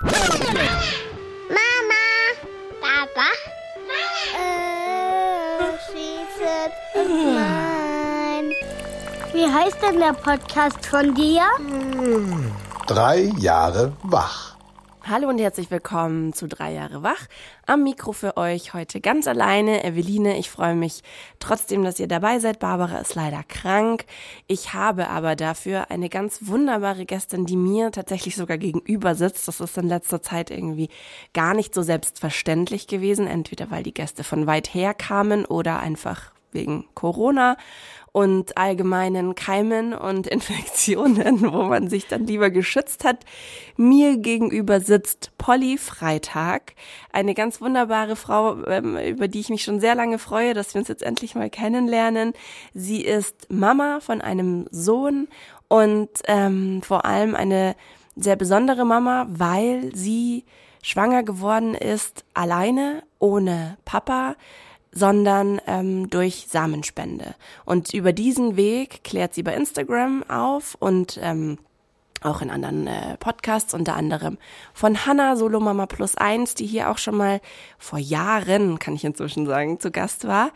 Mama, Papa, äh, she's Nein. Wie heißt denn der Podcast von dir? Drei Jahre wach. Hallo und herzlich willkommen zu Drei Jahre wach. Am Mikro für euch heute ganz alleine Eveline. Ich freue mich trotzdem, dass ihr dabei seid. Barbara ist leider krank. Ich habe aber dafür eine ganz wunderbare Gästin, die mir tatsächlich sogar gegenüber sitzt. Das ist in letzter Zeit irgendwie gar nicht so selbstverständlich gewesen. Entweder weil die Gäste von weit her kamen oder einfach wegen Corona und allgemeinen Keimen und Infektionen, wo man sich dann lieber geschützt hat. Mir gegenüber sitzt Polly Freitag, eine ganz wunderbare Frau, ähm, über die ich mich schon sehr lange freue, dass wir uns jetzt endlich mal kennenlernen. Sie ist Mama von einem Sohn und ähm, vor allem eine sehr besondere Mama, weil sie schwanger geworden ist, alleine, ohne Papa sondern ähm, durch Samenspende. Und über diesen Weg klärt sie bei Instagram auf und ähm, auch in anderen äh, Podcasts, unter anderem von Hanna Solomama Plus Eins, die hier auch schon mal vor Jahren, kann ich inzwischen sagen, zu Gast war.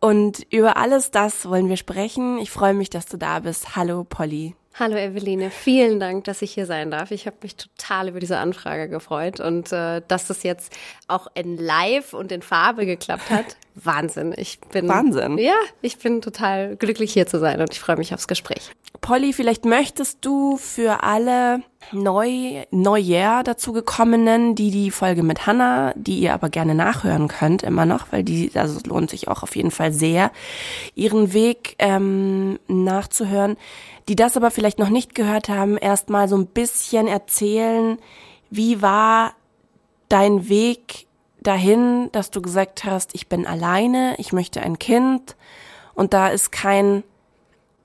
Und über alles das wollen wir sprechen. Ich freue mich, dass du da bist. Hallo Polly. Hallo Eveline, vielen Dank, dass ich hier sein darf. Ich habe mich total über diese Anfrage gefreut und äh, dass das jetzt auch in Live und in Farbe geklappt hat. Wahnsinn. Ich bin Wahnsinn. Ja, ich bin total glücklich hier zu sein und ich freue mich aufs Gespräch. Polly, vielleicht möchtest du für alle neu Neujahr dazugekommenen, die die Folge mit Hannah, die ihr aber gerne nachhören könnt immer noch, weil die also es lohnt sich auch auf jeden Fall sehr, ihren Weg ähm, nachzuhören die das aber vielleicht noch nicht gehört haben, erstmal so ein bisschen erzählen, wie war dein Weg dahin, dass du gesagt hast, ich bin alleine, ich möchte ein Kind und da ist kein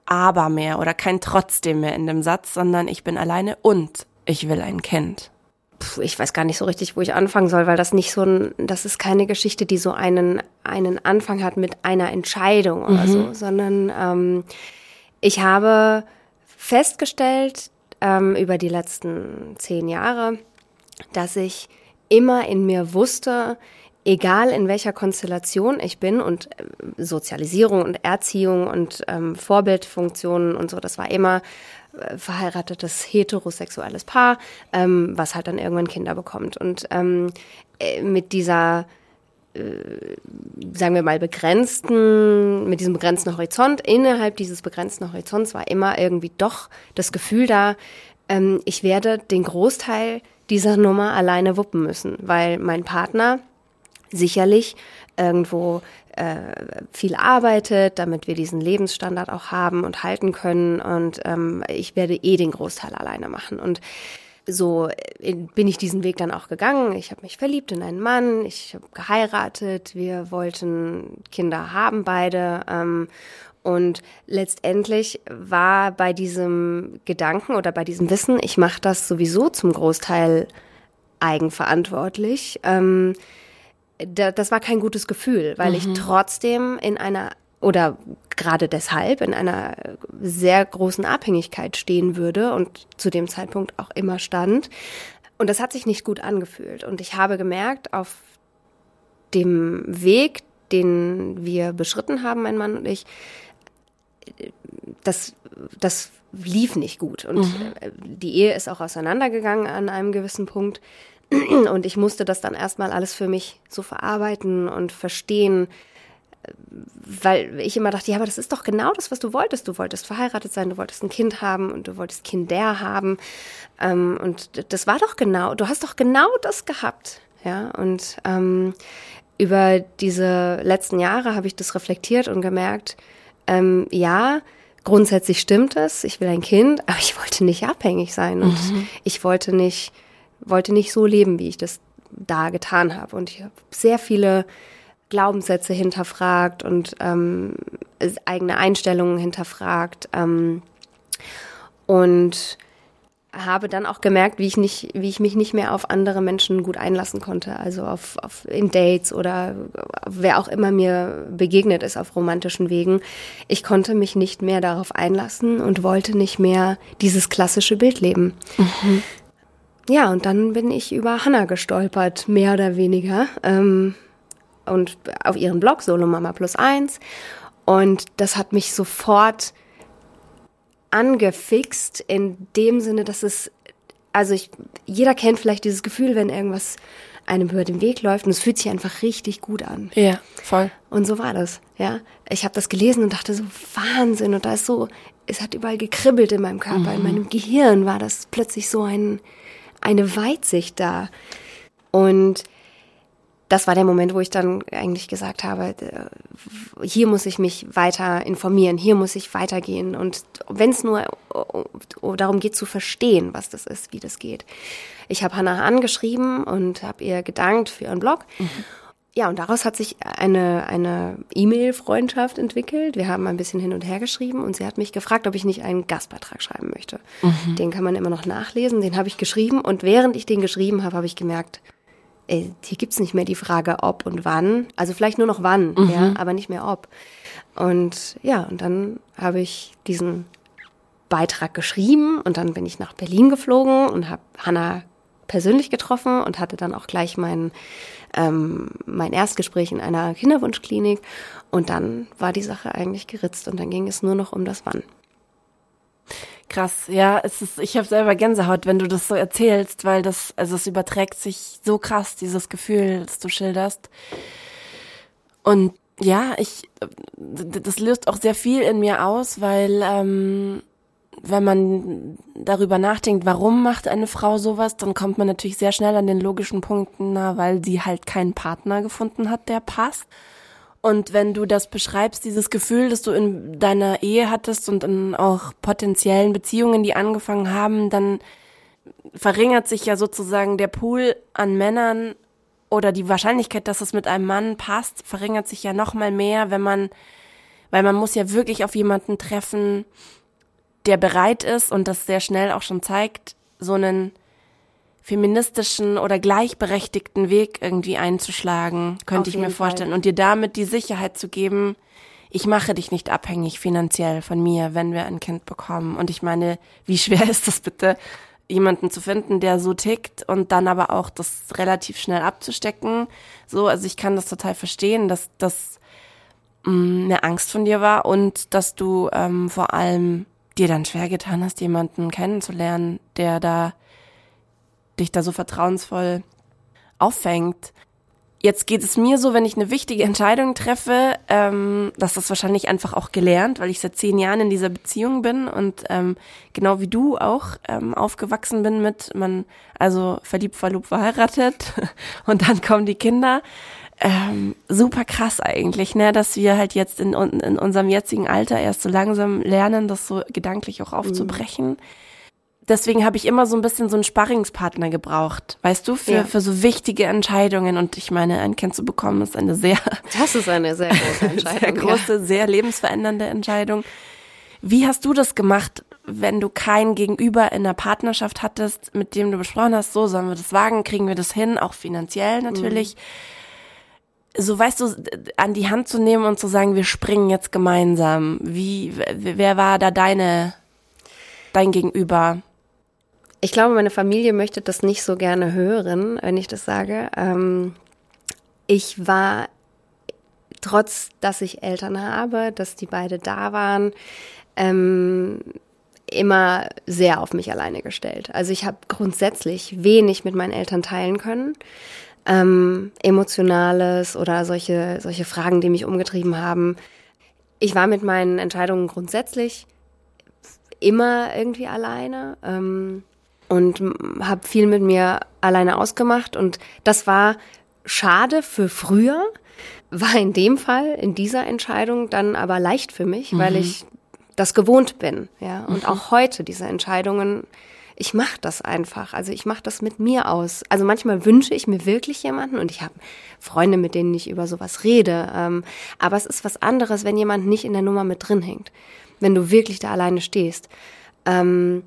aber mehr oder kein trotzdem mehr in dem Satz, sondern ich bin alleine und ich will ein Kind. Puh, ich weiß gar nicht so richtig, wo ich anfangen soll, weil das nicht so ein, das ist keine Geschichte, die so einen, einen Anfang hat mit einer Entscheidung oder mhm. so, sondern ähm, ich habe festgestellt ähm, über die letzten zehn Jahre, dass ich immer in mir wusste, egal in welcher Konstellation ich bin und äh, Sozialisierung und Erziehung und ähm, Vorbildfunktionen und so, das war immer äh, verheiratetes heterosexuelles Paar, ähm, was halt dann irgendwann Kinder bekommt. Und ähm, äh, mit dieser sagen wir mal, begrenzten, mit diesem begrenzten Horizont, innerhalb dieses begrenzten Horizonts war immer irgendwie doch das Gefühl da, ähm, ich werde den Großteil dieser Nummer alleine wuppen müssen, weil mein Partner sicherlich irgendwo äh, viel arbeitet, damit wir diesen Lebensstandard auch haben und halten können und ähm, ich werde eh den Großteil alleine machen. Und so äh, bin ich diesen Weg dann auch gegangen. Ich habe mich verliebt in einen Mann, ich habe geheiratet, wir wollten Kinder haben beide. Ähm, und letztendlich war bei diesem Gedanken oder bei diesem Wissen, ich mache das sowieso zum Großteil eigenverantwortlich, ähm, da, das war kein gutes Gefühl, weil mhm. ich trotzdem in einer oder gerade deshalb in einer sehr großen Abhängigkeit stehen würde und zu dem Zeitpunkt auch immer stand. Und das hat sich nicht gut angefühlt. Und ich habe gemerkt, auf dem Weg, den wir beschritten haben, mein Mann und ich, das, das lief nicht gut. Und mhm. die Ehe ist auch auseinandergegangen an einem gewissen Punkt. Und ich musste das dann erstmal alles für mich so verarbeiten und verstehen, weil ich immer dachte, ja, aber das ist doch genau das, was du wolltest. Du wolltest verheiratet sein, du wolltest ein Kind haben und du wolltest Kinder haben. Ähm, und das war doch genau, du hast doch genau das gehabt. Ja, und ähm, über diese letzten Jahre habe ich das reflektiert und gemerkt, ähm, ja, grundsätzlich stimmt es, ich will ein Kind, aber ich wollte nicht abhängig sein und mhm. ich wollte nicht, wollte nicht so leben, wie ich das da getan habe. Und ich habe sehr viele Glaubenssätze hinterfragt und ähm, eigene Einstellungen hinterfragt. Ähm, und habe dann auch gemerkt, wie ich nicht, wie ich mich nicht mehr auf andere Menschen gut einlassen konnte, also auf, auf in Dates oder wer auch immer mir begegnet ist auf romantischen Wegen. Ich konnte mich nicht mehr darauf einlassen und wollte nicht mehr dieses klassische Bild leben. Mhm. ja, und dann bin ich über Hannah gestolpert, mehr oder weniger. Ähm, und auf ihren Blog Solo Mama Plus Eins. Und das hat mich sofort angefixt in dem Sinne, dass es, also ich, jeder kennt vielleicht dieses Gefühl, wenn irgendwas einem über den Weg läuft und es fühlt sich einfach richtig gut an. Ja, voll. Und so war das, ja. Ich habe das gelesen und dachte so, Wahnsinn. Und da ist so, es hat überall gekribbelt in meinem Körper, mhm. in meinem Gehirn war das plötzlich so ein, eine Weitsicht da. Und das war der Moment, wo ich dann eigentlich gesagt habe, äh, hier muss ich mich weiter informieren, hier muss ich weitergehen. Und wenn es nur darum geht zu verstehen, was das ist, wie das geht. Ich habe Hannah angeschrieben und habe ihr gedankt für ihren Blog. Mhm. Ja, und daraus hat sich eine, eine E-Mail-Freundschaft entwickelt. Wir haben ein bisschen hin und her geschrieben und sie hat mich gefragt, ob ich nicht einen Gastbeitrag schreiben möchte. Mhm. Den kann man immer noch nachlesen, den habe ich geschrieben und während ich den geschrieben habe, habe ich gemerkt, ey, hier gibt's nicht mehr die Frage ob und wann. Also vielleicht nur noch wann, mhm. ja, aber nicht mehr ob. Und ja, und dann habe ich diesen Beitrag geschrieben und dann bin ich nach Berlin geflogen und habe Hanna persönlich getroffen und hatte dann auch gleich mein, ähm, mein Erstgespräch in einer Kinderwunschklinik. Und dann war die Sache eigentlich geritzt und dann ging es nur noch um das Wann. Krass, ja, es ist, ich habe selber Gänsehaut, wenn du das so erzählst, weil das, also es überträgt sich so krass, dieses Gefühl, das du schilderst. Und ja, ich, das löst auch sehr viel in mir aus, weil ähm, wenn man darüber nachdenkt, warum macht eine Frau sowas, dann kommt man natürlich sehr schnell an den logischen Punkten, na, weil sie halt keinen Partner gefunden hat, der passt. Und wenn du das beschreibst, dieses Gefühl, das du in deiner Ehe hattest und in auch potenziellen Beziehungen, die angefangen haben, dann verringert sich ja sozusagen der Pool an Männern oder die Wahrscheinlichkeit, dass es mit einem Mann passt, verringert sich ja noch mal mehr, wenn man, weil man muss ja wirklich auf jemanden treffen, der bereit ist und das sehr schnell auch schon zeigt, so einen feministischen oder gleichberechtigten Weg irgendwie einzuschlagen, könnte ich mir vorstellen. Fall. Und dir damit die Sicherheit zu geben, ich mache dich nicht abhängig finanziell von mir, wenn wir ein Kind bekommen. Und ich meine, wie schwer ist das bitte, jemanden zu finden, der so tickt und dann aber auch das relativ schnell abzustecken. So, also ich kann das total verstehen, dass das mm, eine Angst von dir war und dass du ähm, vor allem dir dann schwer getan hast, jemanden kennenzulernen, der da dich da so vertrauensvoll auffängt. Jetzt geht es mir so, wenn ich eine wichtige Entscheidung treffe, ähm, dass das wahrscheinlich einfach auch gelernt, weil ich seit zehn Jahren in dieser Beziehung bin und ähm, genau wie du auch ähm, aufgewachsen bin mit man also verliebt, verlobt, verheiratet und dann kommen die Kinder ähm, super krass eigentlich, ne, dass wir halt jetzt in, in unserem jetzigen Alter erst so langsam lernen, das so gedanklich auch aufzubrechen. Mhm. Deswegen habe ich immer so ein bisschen so einen Sparringspartner gebraucht, weißt du, für, ja. für so wichtige Entscheidungen. Und ich meine, ein Kind zu bekommen ist eine sehr, das ist eine sehr große Entscheidung, sehr große, ja. sehr lebensverändernde Entscheidung. Wie hast du das gemacht, wenn du kein Gegenüber in der Partnerschaft hattest, mit dem du besprochen hast, so sollen wir das wagen, kriegen wir das hin, auch finanziell natürlich. Mhm so weißt du, an die Hand zu nehmen und zu sagen, wir springen jetzt gemeinsam. Wie, wer war da deine, dein Gegenüber? Ich glaube, meine Familie möchte das nicht so gerne hören, wenn ich das sage. Ähm, ich war, trotz dass ich Eltern habe, dass die beide da waren, ähm, immer sehr auf mich alleine gestellt. Also ich habe grundsätzlich wenig mit meinen Eltern teilen können ähm, Emotionales oder solche, solche Fragen, die mich umgetrieben haben. Ich war mit meinen Entscheidungen grundsätzlich immer irgendwie alleine ähm, und habe viel mit mir alleine ausgemacht und das war schade für früher, war in dem Fall, in dieser Entscheidung dann aber leicht für mich, mhm. weil ich das gewohnt bin, ja. Und mhm. auch heute diese Entscheidungen ich mache das einfach. Also ich mache das mit mir aus. Also manchmal wünsche ich mir wirklich jemanden und ich habe Freunde, mit denen ich über sowas rede. Ähm, aber es ist was anderes, wenn jemand nicht in der Nummer mit drin hängt. Wenn du wirklich da alleine stehst. Ähm,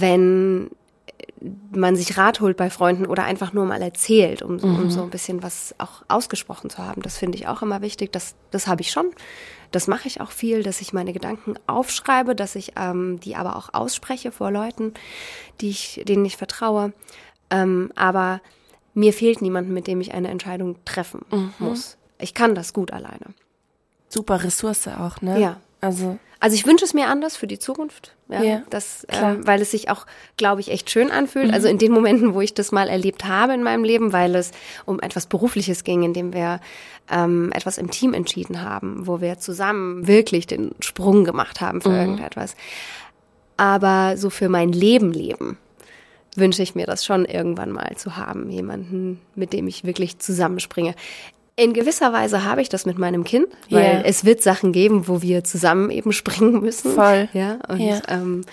wenn man sich Rat holt bei Freunden oder einfach nur mal erzählt, um, mhm. um so ein bisschen was auch ausgesprochen zu haben. Das finde ich auch immer wichtig. Das, das habe ich schon. Das mache ich auch viel, dass ich meine Gedanken aufschreibe, dass ich ähm, die aber auch ausspreche vor Leuten, die ich, denen ich vertraue. Ähm, aber mir fehlt niemand, mit dem ich eine Entscheidung treffen mhm. muss. Ich kann das gut alleine. Super Ressource auch, ne? Ja. Also also ich wünsche es mir anders für die Zukunft, ja, ja das, ähm, weil es sich auch, glaube ich, echt schön anfühlt. Mhm. Also in den Momenten, wo ich das mal erlebt habe in meinem Leben, weil es um etwas Berufliches ging, in dem wir ähm, etwas im Team entschieden haben, wo wir zusammen wirklich den Sprung gemacht haben für mhm. irgendetwas. Aber so für mein Leben leben wünsche ich mir das schon irgendwann mal zu haben, jemanden, mit dem ich wirklich zusammenspringe. In gewisser Weise habe ich das mit meinem Kind, weil yeah. es wird Sachen geben, wo wir zusammen eben springen müssen. Voll. Ja, und yeah. ähm,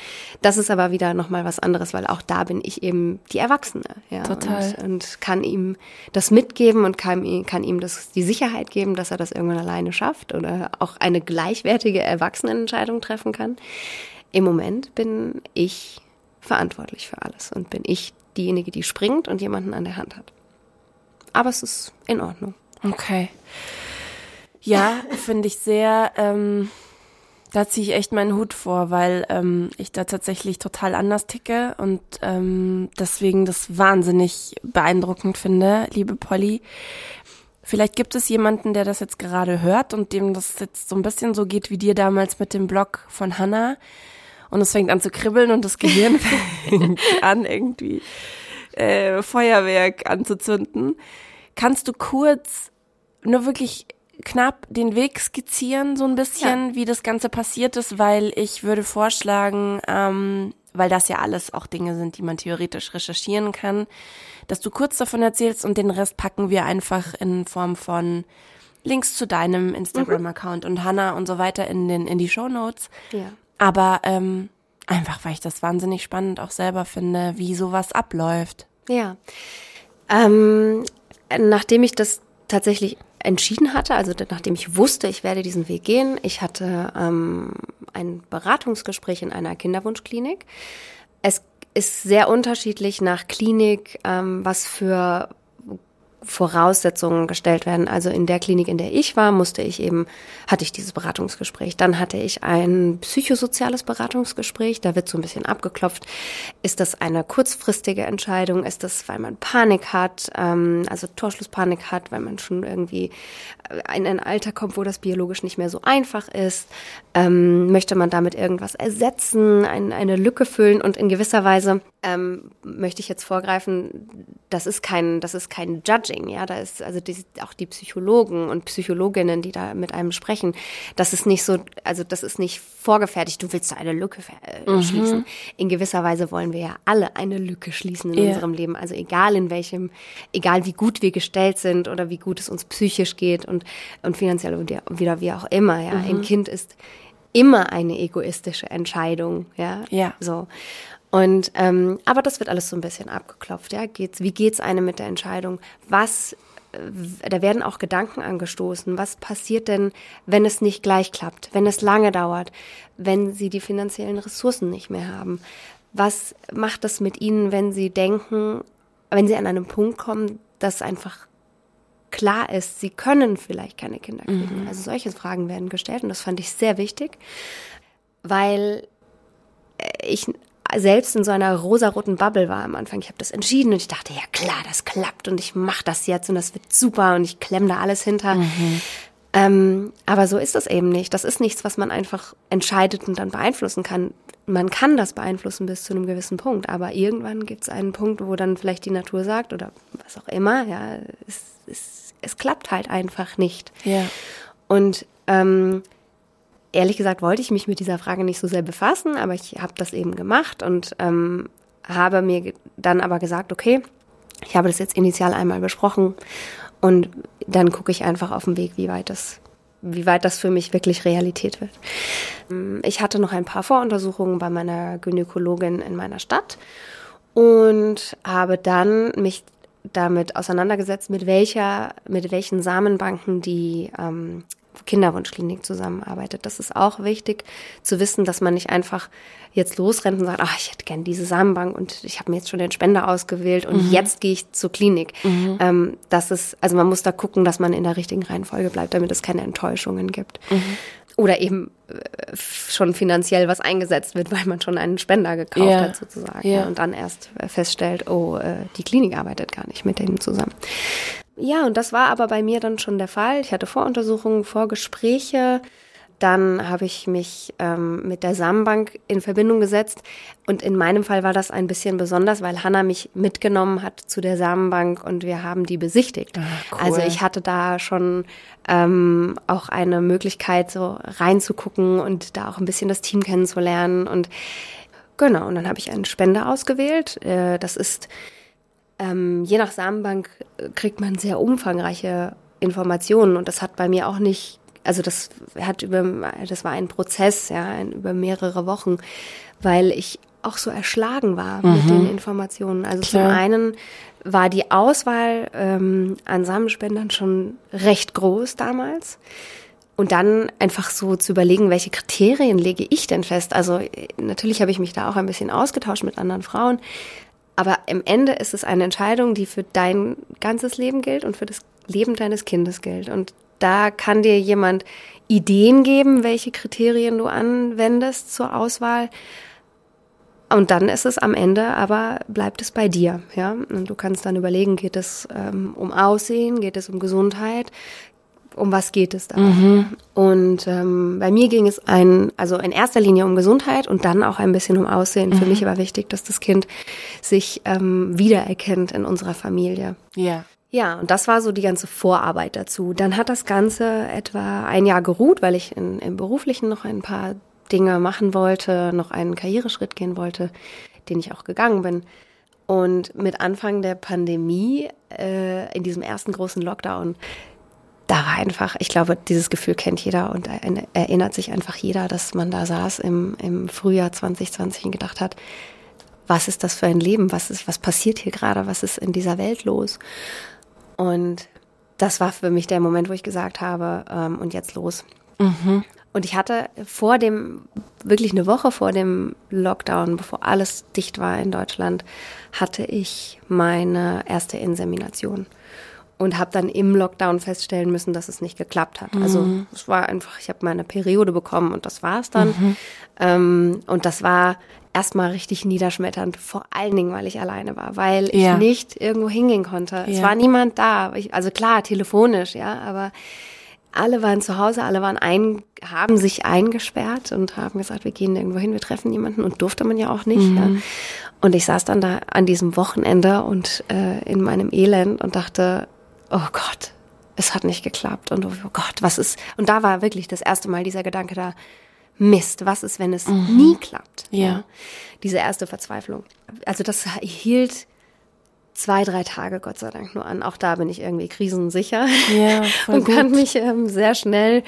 das ist aber wieder nochmal was anderes, weil auch da bin ich eben die Erwachsene. Ja, Total. Und, und kann ihm das mitgeben und kann, kann ihm das die Sicherheit geben, dass er das irgendwann alleine schafft oder auch eine gleichwertige Erwachsenenentscheidung treffen kann. Im Moment bin ich verantwortlich für alles und bin ich diejenige, die springt und jemanden an der Hand hat. Aber es ist in Ordnung. Okay. Ja, finde ich sehr, ähm, da ziehe ich echt meinen Hut vor, weil ähm, ich da tatsächlich total anders ticke und ähm, deswegen das wahnsinnig beeindruckend finde, liebe Polly. Vielleicht gibt es jemanden, der das jetzt gerade hört und dem das jetzt so ein bisschen so geht wie dir damals mit dem Blog von Hannah. Und es fängt an zu kribbeln und das Gehirn fängt an, irgendwie äh, Feuerwerk anzuzünden. Kannst du kurz nur wirklich knapp den Weg skizzieren, so ein bisschen, ja. wie das Ganze passiert ist, weil ich würde vorschlagen, ähm, weil das ja alles auch Dinge sind, die man theoretisch recherchieren kann, dass du kurz davon erzählst und den Rest packen wir einfach in Form von Links zu deinem Instagram-Account mhm. und Hannah und so weiter in den in die Show Notes. Ja. Aber ähm, einfach, weil ich das wahnsinnig spannend auch selber finde, wie sowas abläuft. Ja. Ähm, nachdem ich das tatsächlich entschieden hatte, also nachdem ich wusste, ich werde diesen Weg gehen, ich hatte ähm, ein Beratungsgespräch in einer Kinderwunschklinik. Es ist sehr unterschiedlich nach Klinik, ähm, was für Voraussetzungen gestellt werden. Also in der Klinik, in der ich war, musste ich eben, hatte ich dieses Beratungsgespräch. Dann hatte ich ein psychosoziales Beratungsgespräch. Da wird so ein bisschen abgeklopft. Ist das eine kurzfristige Entscheidung? Ist das, weil man Panik hat, ähm, also Torschlusspanik hat, weil man schon irgendwie in ein Alter kommt, wo das biologisch nicht mehr so einfach ist? Ähm, möchte man damit irgendwas ersetzen, ein, eine Lücke füllen? Und in gewisser Weise ähm, möchte ich jetzt vorgreifen, das ist kein, das ist kein Judging, ja, da ist also die, auch die Psychologen und Psychologinnen, die da mit einem sprechen, das ist nicht so, also das ist nicht vorgefertigt, du willst da eine Lücke äh, mhm. schließen. In gewisser Weise wollen wir ja alle eine Lücke schließen in ja. unserem Leben, also egal in welchem, egal wie gut wir gestellt sind oder wie gut es uns psychisch geht und, und finanziell und wieder wie auch immer, ja, mhm. ein Kind ist immer eine egoistische Entscheidung, ja, ja. so. Und ähm, aber das wird alles so ein bisschen abgeklopft. Ja, geht's? Wie geht's einem mit der Entscheidung? Was äh, da werden auch Gedanken angestoßen. Was passiert denn, wenn es nicht gleich klappt, wenn es lange dauert, wenn sie die finanziellen Ressourcen nicht mehr haben? Was macht das mit ihnen, wenn sie denken, wenn sie an einen Punkt kommen, dass einfach klar ist, sie können vielleicht keine Kinder kriegen? Mhm. Also solche Fragen werden gestellt und das fand ich sehr wichtig, weil ich selbst in so einer rosaroten Bubble war am Anfang. Ich habe das entschieden und ich dachte, ja klar, das klappt und ich mache das jetzt und das wird super und ich klemme da alles hinter. Mhm. Ähm, aber so ist das eben nicht. Das ist nichts, was man einfach entscheidet und dann beeinflussen kann. Man kann das beeinflussen bis zu einem gewissen Punkt, aber irgendwann gibt es einen Punkt, wo dann vielleicht die Natur sagt oder was auch immer, ja, es, es, es klappt halt einfach nicht. Ja. Und ähm, ehrlich gesagt wollte ich mich mit dieser Frage nicht so sehr befassen, aber ich habe das eben gemacht und ähm, habe mir dann aber gesagt, okay, ich habe das jetzt initial einmal besprochen und dann gucke ich einfach auf den Weg, wie weit das wie weit das für mich wirklich Realität wird. Ähm, ich hatte noch ein paar Voruntersuchungen bei meiner Gynäkologin in meiner Stadt und habe dann mich damit auseinandergesetzt, mit welcher, mit welchen Samenbanken die ähm, Kinderwunschklinik zusammenarbeitet. Das ist auch wichtig zu wissen, dass man nicht einfach jetzt losrennt und sagt, ach, ich hätte gern diese Samenbank und ich habe mir jetzt schon den Spender ausgewählt und mhm. jetzt gehe ich zur Klinik. Mhm. Ähm, das ist, also man muss da gucken, dass man in der richtigen Reihenfolge bleibt, damit es keine Enttäuschungen gibt. Mhm. Oder eben äh, schon finanziell was eingesetzt wird, weil man schon einen Spender gekauft ja. hat sozusagen. Ja. Und dann erst feststellt, oh, äh, die Klinik arbeitet gar nicht mit denen zusammen. Ja, und das war aber bei mir dann schon der Fall. Ich hatte Voruntersuchungen, Vorgespräche. Dann habe ich mich ähm, mit der Samenbank in Verbindung gesetzt. Und in meinem Fall war das ein bisschen besonders, weil Hanna mich mitgenommen hat zu der Samenbank und wir haben die besichtigt. Ach, cool. Also ich hatte da schon ähm, auch eine Möglichkeit, so reinzugucken und da auch ein bisschen das Team kennenzulernen. Und genau, und dann habe ich einen Spender ausgewählt. Äh, das ist ähm, je nach Samenbank äh, kriegt man sehr umfangreiche Informationen und das hat bei mir auch nicht, also das hat über, das war ein Prozess, ja, ein, über mehrere Wochen, weil ich auch so erschlagen war mhm. mit den Informationen. Also Klar. zum einen war die Auswahl ähm, an Samenspendern schon recht groß damals. Und dann einfach so zu überlegen, welche Kriterien lege ich denn fest? Also natürlich habe ich mich da auch ein bisschen ausgetauscht mit anderen Frauen, aber im Ende ist es eine Entscheidung, die für dein ganzes Leben gilt und für das Leben deines Kindes gilt. Und da kann dir jemand Ideen geben, welche Kriterien du anwendest zur Auswahl. Und dann ist es am Ende, aber bleibt es bei dir, ja. Und du kannst dann überlegen, geht es ähm, um Aussehen, geht es um Gesundheit, um was geht es da? Mhm. Und ähm, bei mir ging es ein, also in erster Linie um Gesundheit und dann auch ein bisschen um Aussehen. Mhm. Für mich war wichtig, dass das Kind sich ähm, wiedererkennt in unserer Familie. Ja. Ja, und das war so die ganze Vorarbeit dazu. Dann hat das Ganze etwa ein Jahr geruht, weil ich in, im Beruflichen noch ein paar Dinge machen wollte, noch einen Karriereschritt gehen wollte, den ich auch gegangen bin. Und mit Anfang der Pandemie, äh, in diesem ersten großen Lockdown, da war einfach, ich glaube, dieses Gefühl kennt jeder und erinnert sich einfach jeder, dass man da saß im, im Frühjahr 2020 und gedacht hat, was ist das für ein Leben? Was ist, was passiert hier gerade? Was ist in dieser Welt los? Und das war für mich der Moment, wo ich gesagt habe, ähm, und jetzt los. Mhm. Und ich hatte vor dem, wirklich eine Woche vor dem Lockdown, bevor alles dicht war in Deutschland, hatte ich meine erste Insemination und habe dann im Lockdown feststellen müssen, dass es nicht geklappt hat. Also mhm. es war einfach, ich habe meine Periode bekommen und das war es dann. Mhm. Ähm, und das war erstmal richtig niederschmetternd, vor allen Dingen, weil ich alleine war, weil ich ja. nicht irgendwo hingehen konnte. Ja. Es war niemand da. Ich, also klar, telefonisch, ja, aber alle waren zu Hause, alle waren ein, haben sich eingesperrt und haben gesagt, wir gehen irgendwo hin, wir treffen jemanden und durfte man ja auch nicht. Mhm. Ja. Und ich saß dann da an diesem Wochenende und äh, in meinem Elend und dachte, oh Gott, es hat nicht geklappt und oh Gott, was ist, und da war wirklich das erste Mal dieser Gedanke da, Mist, was ist, wenn es mhm. nie klappt? Ja. ja. Diese erste Verzweiflung. Also das hielt zwei, drei Tage, Gott sei Dank, nur an. Auch da bin ich irgendwie krisensicher ja, und gut. kann mich ähm, sehr schnell,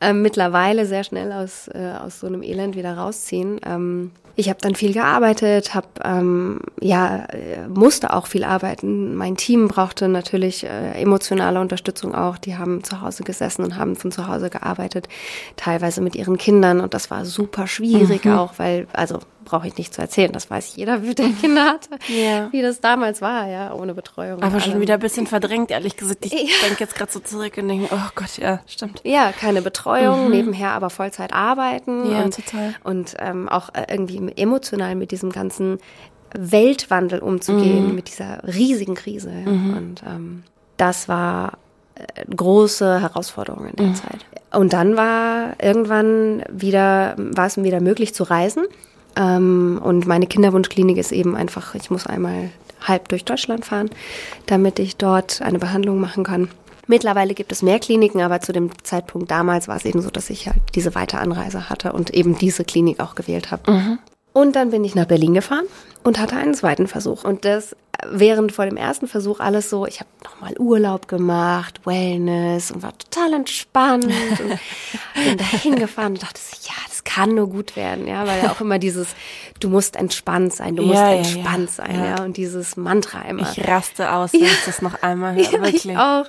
ähm, mittlerweile sehr schnell aus, äh, aus so einem Elend wieder rausziehen. Ähm, ich habe dann viel gearbeitet, habe ähm, ja musste auch viel arbeiten. Mein Team brauchte natürlich äh, emotionale Unterstützung auch. Die haben zu Hause gesessen und haben von zu Hause gearbeitet, teilweise mit ihren Kindern und das war super schwierig mhm. auch, weil also brauche ich nicht zu erzählen. Das weiß jeder, der Kinder hatte, ja. wie das damals war, ja, ohne Betreuung. Aber schon wieder ein bisschen verdrängt, ehrlich gesagt. Ich ja. denke jetzt gerade so zurück und denke, oh Gott, ja, stimmt. Ja, keine Betreuung, mhm. nebenher aber Vollzeit arbeiten. Ja, und, total. Und ähm, auch äh, irgendwie emotional mit diesem ganzen Weltwandel umzugehen, mhm. mit dieser riesigen Krise. Mhm. Und ähm, das war äh, große Herausforderung in der mhm. Zeit. Und dann war irgendwann wieder, war es wieder möglich zu reisen. Ähm, und meine Kinderwunschklinik ist eben einfach, ich muss einmal halb durch Deutschland fahren, damit ich dort eine Behandlung machen kann. Mittlerweile gibt es mehr Kliniken, aber zu dem Zeitpunkt damals war es eben so, dass ich halt diese weite Anreise hatte und eben diese Klinik auch gewählt habe. Mhm. Und dann bin ich nach Berlin gefahren und hatte einen zweiten Versuch. Und das während vor dem ersten Versuch alles so, ich habe nochmal Urlaub gemacht, Wellness und war total entspannt und bin da hingefahren und dachte, ja, kann nur gut werden, ja, weil auch immer dieses, du musst entspannt sein, du musst ja, entspannt ja, sein, ja. ja, und dieses Mantra immer. Ich raste aus, wenn ich das noch einmal höre, wirklich. Ich auch,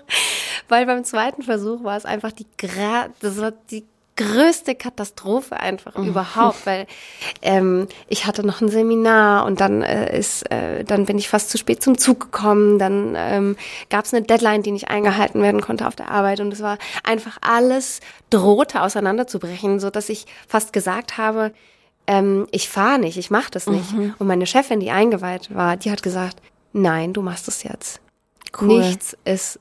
weil beim zweiten Versuch war es einfach die, Gra das war die größte Katastrophe einfach mhm. überhaupt, weil ähm, ich hatte noch ein Seminar und dann äh, ist, äh, dann bin ich fast zu spät zum Zug gekommen, dann ähm, gab es eine Deadline, die nicht eingehalten werden konnte auf der Arbeit und es war einfach alles drohte auseinanderzubrechen, so dass ich fast gesagt habe, ähm, ich fahre nicht, ich mache das nicht. Mhm. Und meine Chefin, die eingeweiht war, die hat gesagt, nein, du machst es jetzt. Cool. Nichts ist,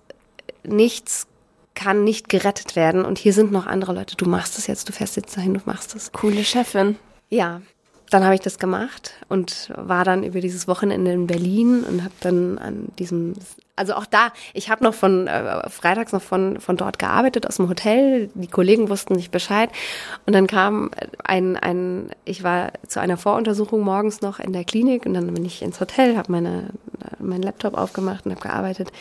nichts kann nicht gerettet werden und hier sind noch andere Leute. Du machst es jetzt, du fährst jetzt dahin, du machst es. Coole Chefin. Ja, dann habe ich das gemacht und war dann über dieses Wochenende in Berlin und habe dann an diesem also auch da, ich habe noch von äh, freitags noch von von dort gearbeitet aus dem Hotel. Die Kollegen wussten nicht Bescheid und dann kam ein ein ich war zu einer Voruntersuchung morgens noch in der Klinik und dann bin ich ins Hotel, habe meine meinen Laptop aufgemacht und habe gearbeitet,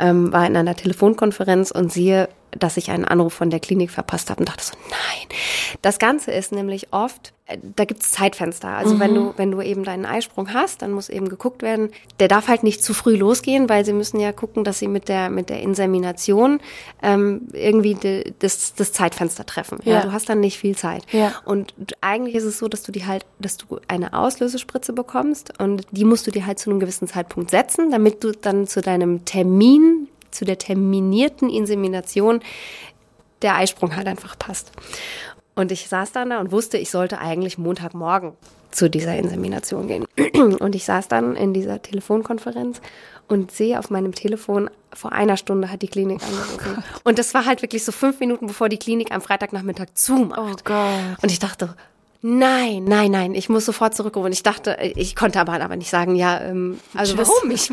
ähm, war in einer Telefonkonferenz und siehe, dass ich einen Anruf von der Klinik verpasst habe und dachte so, nein. Das Ganze ist nämlich oft, da gibt es Zeitfenster. Also mhm. wenn du, wenn du eben deinen Eisprung hast, dann muss eben geguckt werden, der darf halt nicht zu früh losgehen, weil sie müssen ja gucken, dass sie mit der, mit der Insemination ähm, irgendwie de, das, das Zeitfenster treffen. Ja. ja. Du hast dann nicht viel Zeit. Ja. Und eigentlich ist es so, dass du die halt, dass du eine Auslösespritze bekommst und die musst du dir halt zu einem gewissen Zeitpunkt setzen, damit du dann zu deinem Termin zu der terminierten Insemination der Eisprung halt einfach passt. Und ich saß dann da und wusste, ich sollte eigentlich Montagmorgen zu dieser Insemination gehen. Und ich saß dann in dieser Telefonkonferenz und sehe auf meinem Telefon, vor einer Stunde hat die Klinik angerufen. Oh und das war halt wirklich so fünf Minuten, bevor die Klinik am Freitagnachmittag zumacht. Oh Gott. Und ich dachte, Nein, nein, nein, ich muss sofort zurückrufen. Ich dachte, ich konnte aber, aber nicht sagen, ja, ähm, also Tschüss. warum? Ich,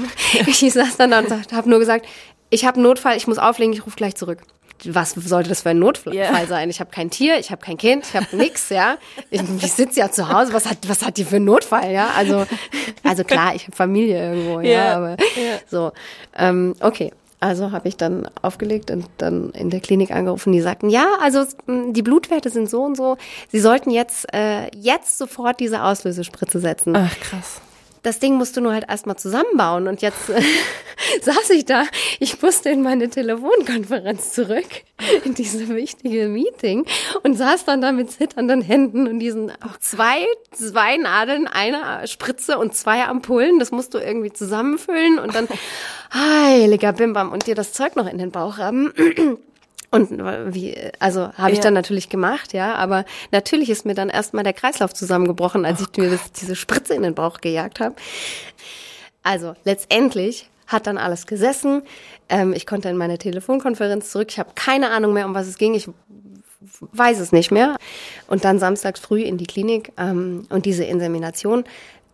ich saß dann da und habe nur gesagt, ich habe einen Notfall, ich muss auflegen, ich rufe gleich zurück. Was sollte das für ein Notfall yeah. sein? Ich habe kein Tier, ich habe kein Kind, ich habe nix, ja. Ich, ich sitze ja zu Hause, was hat was hat die für einen Notfall, ja? Also also klar, ich habe Familie irgendwo, yeah. ja, aber yeah. so ähm, okay. Also habe ich dann aufgelegt und dann in der Klinik angerufen. Die sagten, ja, also die Blutwerte sind so und so. Sie sollten jetzt äh, jetzt sofort diese Auslösespritze setzen. Ach krass das Ding musst du nur halt erstmal zusammenbauen. Und jetzt äh, saß ich da, ich musste in meine Telefonkonferenz zurück, in diese wichtige Meeting und saß dann da mit zitternden Händen und diesen zwei, zwei Nadeln, eine Spritze und zwei Ampullen. Das musst du irgendwie zusammenfüllen und dann, heiliger Bimbam, und dir das Zeug noch in den Bauch haben. Und wie, also habe ich ja. dann natürlich gemacht, ja, aber natürlich ist mir dann erstmal der Kreislauf zusammengebrochen, als oh ich mir das, diese Spritze in den Bauch gejagt habe. Also letztendlich hat dann alles gesessen. Ähm, ich konnte in meine Telefonkonferenz zurück. Ich habe keine Ahnung mehr, um was es ging. Ich weiß es nicht mehr. Und dann samstags früh in die Klinik ähm, und diese Insemination.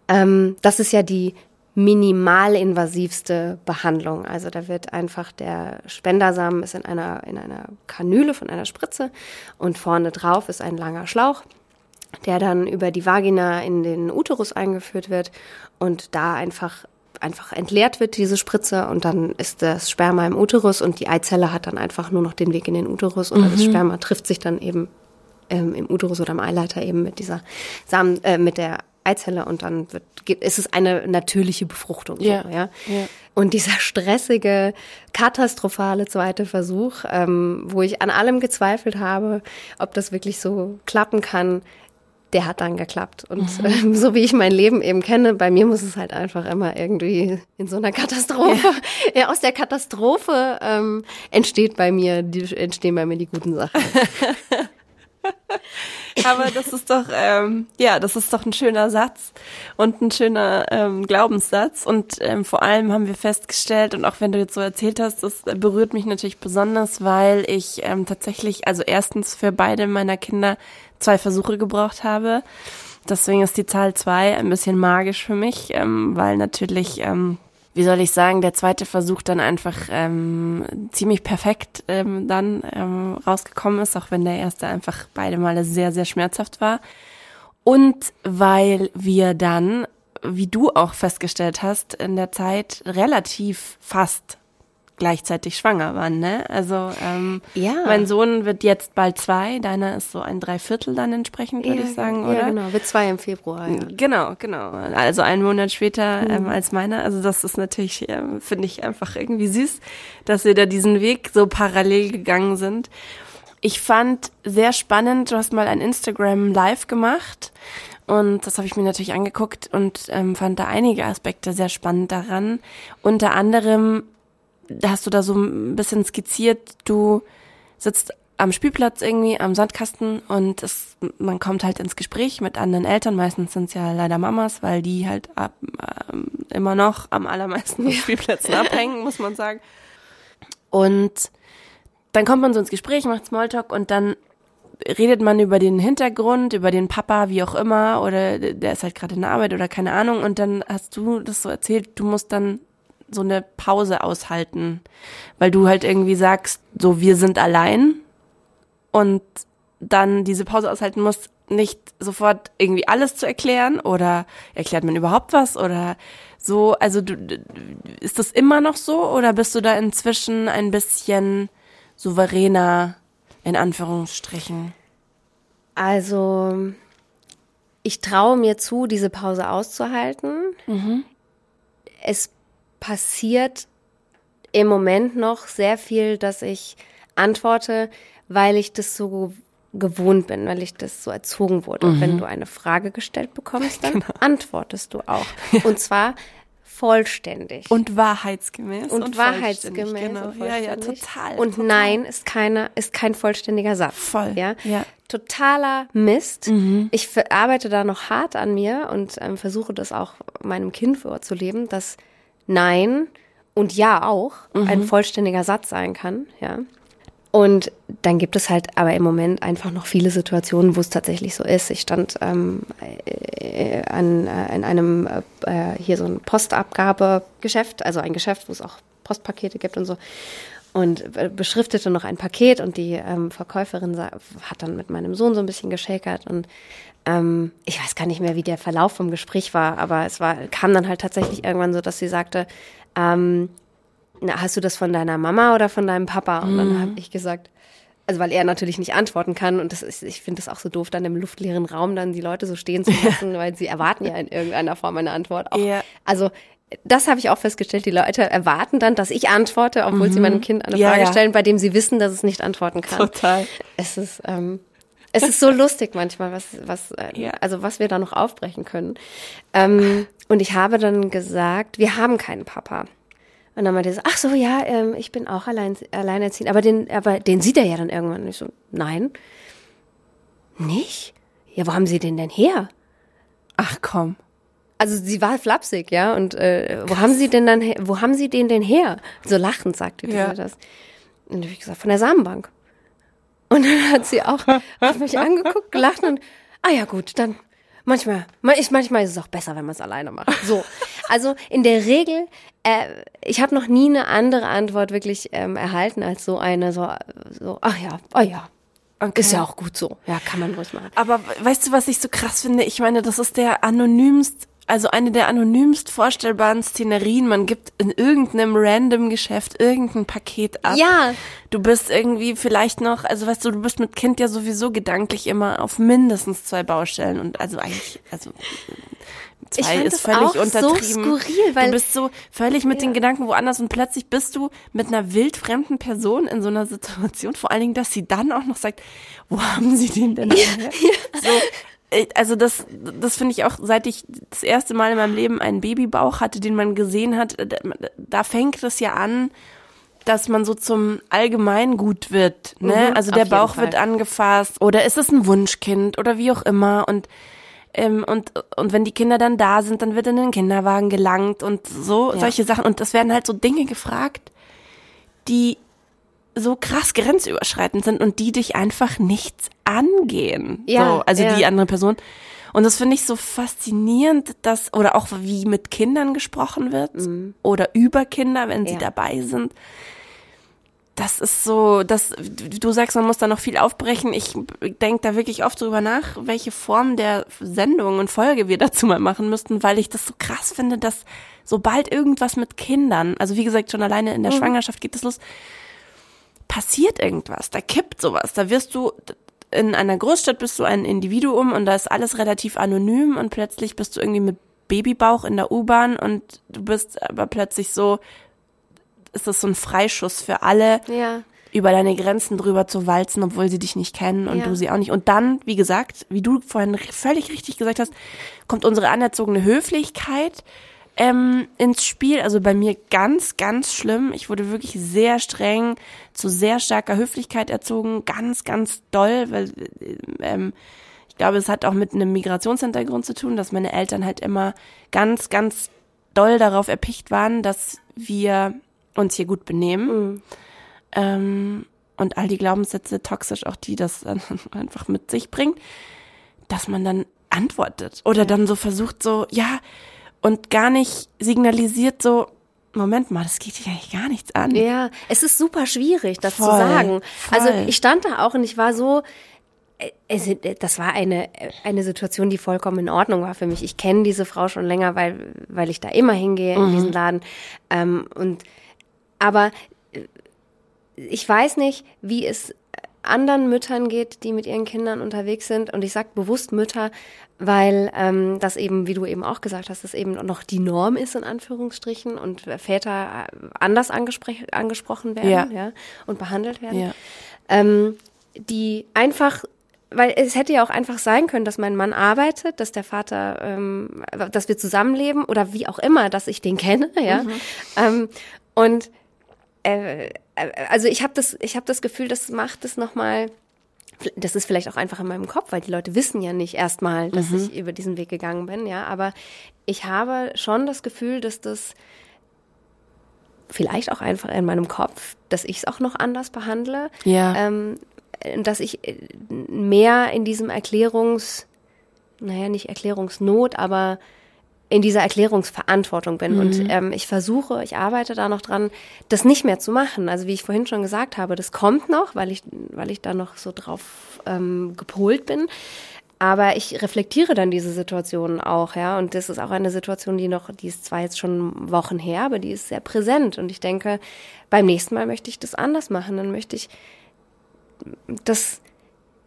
Ähm, das ist ja die minimalinvasivste Behandlung. Also da wird einfach der Spendersamen ist in einer, in einer Kanüle von einer Spritze und vorne drauf ist ein langer Schlauch, der dann über die Vagina in den Uterus eingeführt wird und da einfach einfach entleert wird, diese Spritze, und dann ist das Sperma im Uterus und die Eizelle hat dann einfach nur noch den Weg in den Uterus und mhm. das Sperma trifft sich dann eben ähm, im Uterus oder im Eileiter eben mit dieser Samen, äh, mit der Eizelle und dann wird, ist es eine natürliche Befruchtung. Ja. So, ja? ja. Und dieser stressige, katastrophale zweite Versuch, ähm, wo ich an allem gezweifelt habe, ob das wirklich so klappen kann, der hat dann geklappt. Und mhm. ähm, so wie ich mein Leben eben kenne, bei mir muss es halt einfach immer irgendwie in so einer Katastrophe, ja, ja aus der Katastrophe ähm, entsteht bei mir, die, entstehen bei mir die guten Sachen. Aber das ist doch, ähm, ja, das ist doch ein schöner Satz und ein schöner ähm, Glaubenssatz. Und ähm, vor allem haben wir festgestellt, und auch wenn du jetzt so erzählt hast, das berührt mich natürlich besonders, weil ich ähm, tatsächlich, also erstens für beide meiner Kinder zwei Versuche gebraucht habe. Deswegen ist die Zahl zwei ein bisschen magisch für mich, ähm, weil natürlich ähm, wie soll ich sagen, der zweite Versuch dann einfach ähm, ziemlich perfekt ähm, dann ähm, rausgekommen ist, auch wenn der erste einfach beide Male sehr, sehr schmerzhaft war. Und weil wir dann, wie du auch festgestellt hast, in der Zeit relativ fast gleichzeitig schwanger waren, ne? Also ähm, Ja. mein Sohn wird jetzt bald zwei, deiner ist so ein Dreiviertel dann entsprechend, würde ich sagen, oder? Ja, genau. Wird zwei im Februar. Ja. Genau, genau. Also einen Monat später ähm, als meiner. Also das ist natürlich, ähm, finde ich einfach irgendwie süß, dass wir da diesen Weg so parallel gegangen sind. Ich fand sehr spannend, du hast mal ein Instagram Live gemacht und das habe ich mir natürlich angeguckt und ähm, fand da einige Aspekte sehr spannend daran. Unter anderem hast du da so ein bisschen skizziert, du sitzt am Spielplatz irgendwie am Sandkasten und es, man kommt halt ins Gespräch mit anderen Eltern. Meistens sind es ja leider Mamas, weil die halt ab, ähm, immer noch am allermeisten auf Spielplätzen abhängen, muss man sagen. Und dann kommt man so ins Gespräch, macht Smalltalk und dann redet man über den Hintergrund, über den Papa, wie auch immer, oder der ist halt gerade in der Arbeit oder keine Ahnung. Und dann hast du das so erzählt, du musst dann so eine Pause aushalten, weil du halt irgendwie sagst, so wir sind allein und dann diese Pause aushalten musst, nicht sofort irgendwie alles zu erklären oder erklärt man überhaupt was oder so, also du, ist das immer noch so oder bist du da inzwischen ein bisschen souveräner in Anführungsstrichen? Also, ich traue mir zu, diese Pause auszuhalten. Es passiert im Moment noch sehr viel, dass ich antworte, weil ich das so gewohnt bin, weil ich das so erzogen wurde. Und wenn du eine Frage gestellt bekommst, dann antwortest du auch. Und zwar vollständig. Und wahrheitsgemäß. und, vollständig, wahrheitsgemäß. Genau. und Ja, ja, total. Und total. nein ist keine, ist kein vollständiger Satz. Voll, Ja. ja. Totaler Mist. Mhm. Ich arbeite da noch hart an mir und ähm, versuche das auch meinem Kind vorzuleben, dass nein und ja auch Mhm. ein vollständiger Satz sein kann. Ja. Und dann gibt es halt aber im Moment einfach noch viele Situationen, wo es tatsächlich so ist. Ich stand ähm, äh, an, äh, in einem äh, hier so ein Postabgabegeschäft, also ein Geschäft, wo es auch Postpakete gibt und so. Und äh, beschriftete noch ein Paket und die ähm, Verkäuferin hat dann mit meinem Sohn so ein bisschen geschäkert und ähm, ich weiß gar nicht mehr, wie der Verlauf vom Gespräch war, aber es war, kam dann halt tatsächlich irgendwann so, dass sie sagte, ähm, na, hast du das von deiner Mama oder von deinem Papa? Und dann habe ich gesagt, also weil er natürlich nicht antworten kann und das ist, ich finde das auch so doof, dann im luftleeren Raum dann die Leute so stehen zu lassen, weil sie erwarten ja in irgendeiner Form eine Antwort. Auch, Ja. Also das habe ich auch festgestellt. Die Leute erwarten dann, dass ich antworte, obwohl sie meinem Kind eine Ja, Frage ja. stellen, bei dem sie wissen, dass es nicht antworten kann. Total. Es ist, ähm, es ist so lustig manchmal, was, was, äh, Ja. also was wir da noch aufbrechen können. Ähm, und ich habe dann gesagt, wir haben keinen Papa. Und dann meinte so, ach so, ja, ähm, ich bin auch allein, alleinerziehend. Aber den, aber den sieht er ja dann irgendwann. Und ich so, nein. Nicht? Ja, wo haben Sie den denn her? Ach komm. Also sie war flapsig, ja. Und äh, wo haben Sie denn dann, her- wo haben Sie den denn her? So lachend sagte sie Ja. das. Und dann habe ich gesagt, von der Samenbank. Und dann hat sie auch hat mich angeguckt, gelacht und ah ja gut, dann manchmal, manchmal ist es auch besser, wenn man es alleine macht. So, also in der Regel, äh, ich habe noch nie eine andere Antwort wirklich ähm, erhalten als so eine, so, so ach ja, oh ja, Okay. ist ja auch gut so, ja, kann man ruhig machen. Aber weißt du, was ich so krass finde? Ich meine, das ist der anonymst, also eine der anonymst vorstellbaren Szenerien. Man gibt in irgendeinem random Geschäft irgendein Paket ab. Ja. Du bist irgendwie vielleicht noch, also weißt du, du bist mit Kind ja sowieso gedanklich immer auf mindestens zwei Baustellen und also eigentlich, also zwei ist das völlig auch so untertrieben. skurril, weil- du bist so völlig mit den Gedanken woanders und plötzlich bist du mit einer wildfremden Person in so einer Situation. Vor allen Dingen, dass sie dann auch noch sagt, wo haben sie den denn her? So, also das, das finde ich auch, seit ich das erste Mal in meinem Leben einen Babybauch hatte, den man gesehen hat, äh, da, fängt es ja an, dass man so zum Allgemeingut wird. Ne? Mhm, also der Bauch Fall. wird angefasst oder ist es ein Wunschkind oder wie auch immer und ähm, und und wenn die Kinder dann da sind, dann wird in den Kinderwagen gelangt und so Ja. solche Sachen und es werden halt so Dinge gefragt, die so krass grenzüberschreitend sind und die dich einfach nichts angehen. Ja, so, also ja. die andere Person. Und das finde ich so faszinierend, dass, oder auch wie mit Kindern gesprochen wird oder über Kinder, wenn sie Mhm. Ja. dabei sind. das ist so, das, du sagst, man muss da noch viel aufbrechen. Ich denke da wirklich oft drüber nach, welche Form der Sendung und Folge wir dazu mal machen müssten, weil ich das so krass finde, dass sobald irgendwas mit Kindern, also wie gesagt, schon alleine in der mhm. Schwangerschaft geht es los, passiert irgendwas, da kippt sowas, da wirst du, in einer Großstadt bist du ein Individuum und da ist alles relativ anonym und plötzlich bist du irgendwie mit Babybauch in der U-Bahn und du bist aber plötzlich so, ist das so ein Freischuss für alle, ja. über deine Grenzen drüber zu walzen, obwohl sie dich nicht kennen und ja. du sie auch nicht. Und dann, wie gesagt, wie du vorhin völlig richtig gesagt hast, kommt unsere anerzogene Höflichkeit ähm, ins Spiel. Also bei mir ganz, ganz schlimm. Ich wurde wirklich sehr streng zu sehr starker Höflichkeit erzogen. Ganz, ganz doll, weil äh, ähm, ich glaube, es hat auch mit einem Migrationshintergrund zu tun, dass meine Eltern halt immer ganz, ganz doll darauf erpicht waren, dass wir uns hier gut benehmen. Mhm. Ähm, und all die Glaubenssätze toxisch, auch die das dann einfach mit sich bringt, dass man dann antwortet oder dann so versucht so, ja, und gar nicht signalisiert so, Moment mal, das geht dich eigentlich gar nichts an. Ja, es ist super schwierig, das voll, zu sagen. Voll. Also ich stand da auch und ich war so, äh, das war eine, eine Situation, die vollkommen in Ordnung war für mich. Ich kenne diese Frau schon länger, weil, weil ich da immer hingehe in mhm. diesen Laden. Ähm, und aber ich weiß nicht, wie es anderen Müttern geht, die mit ihren Kindern unterwegs sind. Und ich sage bewusst Mütter, weil ähm, das eben, wie du eben auch gesagt hast, das eben noch die Norm ist in Anführungsstrichen und Väter äh, anders angesprochen werden ja. ja. und behandelt werden. Ja. Ähm, die einfach weil es hätte ja auch einfach sein können, dass mein Mann arbeitet, dass der Vater, ähm, dass wir zusammenleben oder wie auch immer, dass ich den kenne, ja. Mhm. Ähm, und äh, also ich habe das, ich habe das Gefühl, das macht es noch mal. Das ist vielleicht auch einfach in meinem Kopf, weil die Leute wissen ja nicht erstmal, dass mhm. ich über diesen Weg gegangen bin, ja. Aber ich habe schon das Gefühl, dass das vielleicht auch einfach in meinem Kopf, dass ich es auch noch anders behandle. Ja. Ähm, dass ich mehr in diesem Erklärungs, naja, nicht Erklärungsnot, aber in dieser Erklärungsverantwortung bin. Mhm. Und ähm, ich versuche, ich arbeite da noch dran, das nicht mehr zu machen. Also wie ich vorhin schon gesagt habe, das kommt noch, weil ich, weil ich da noch so drauf ähm, gepolt bin. Aber ich reflektiere dann diese Situation auch, ja. Und das ist auch eine Situation, die noch, die ist zwar jetzt schon Wochen her, aber die ist sehr präsent. Und ich denke, beim nächsten Mal möchte ich das anders machen. Dann möchte ich das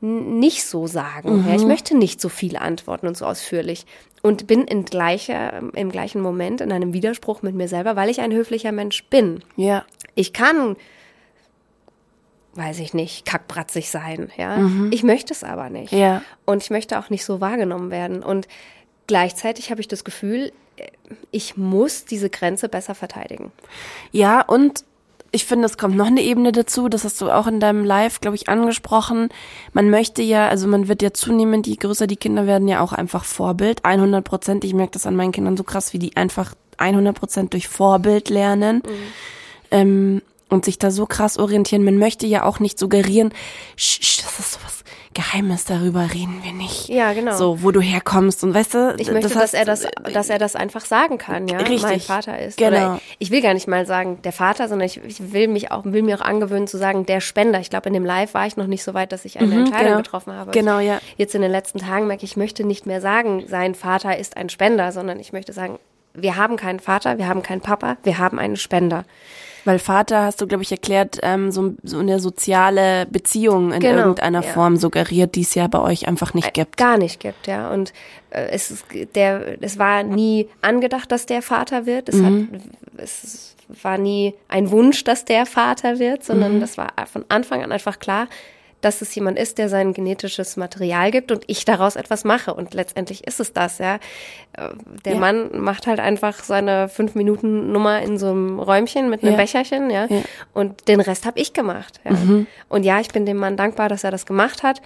nicht so sagen. Mhm. Ja, ich mhm. möchte nicht so viel antworten und so ausführlich und bin in gleicher, im gleichen Moment in einem Widerspruch mit mir selber, weil ich ein höflicher Mensch bin. Ja. Ich kann, weiß ich nicht, kackbratzig sein, ja. Mhm. Ich möchte es aber nicht. Ja. Und ich möchte auch nicht so wahrgenommen werden. Und gleichzeitig habe ich das Gefühl, ich muss diese Grenze besser verteidigen. Ja, und ich finde, es kommt noch eine Ebene dazu, das hast du auch in deinem Live, glaube ich, angesprochen. Man möchte ja, also man wird ja zunehmend, je größer die Kinder werden, ja auch einfach Vorbild. 100 Prozent, ich merke das an meinen Kindern so krass, wie die einfach 100 Prozent durch Vorbild lernen. Mhm. Ähm, und sich da so krass orientieren. Man möchte ja auch nicht suggerieren, sch, sch, das ist sowas Geheimes darüber reden wir nicht. Ja, genau. So, wo du herkommst und weißt du, ich möchte, das dass er das, dass er das einfach sagen kann, ja. Richtig. Mein Vater ist. Genau. Oder ich will gar nicht mal sagen der Vater, sondern ich, ich will mich auch, will mir auch angewöhnen zu sagen der Spender. Ich glaube, in dem Live war ich noch nicht so weit, dass ich eine mhm, Entscheidung genau. getroffen habe. Genau, ja. Jetzt in den letzten Tagen merke ich, ich möchte nicht mehr sagen, sein Vater ist ein Spender, sondern ich möchte sagen, wir haben keinen Vater, wir haben keinen Papa, wir haben einen Spender. Weil Vater, hast du, glaube ich, erklärt, ähm, so, so eine soziale Beziehung in genau, irgendeiner ja. Form suggeriert, die es ja bei euch einfach nicht gibt. Gar nicht gibt, ja. Und äh, es, ist, der, es war nie angedacht, dass der Vater wird. Es, mhm. hat, es war nie ein Wunsch, dass der Vater wird, sondern mhm. das war von Anfang an einfach klar, dass es jemand ist, der sein genetisches Material gibt und ich daraus etwas mache. Und letztendlich ist es das, ja. Äh, der ja. Mann macht halt einfach seine fünf Minuten Nummer in so einem Räumchen mit einem ja. Becherchen, ja? ja. Und den Rest habe ich gemacht. Ja? Mhm. Und ja, ich bin dem Mann dankbar, dass er das gemacht hat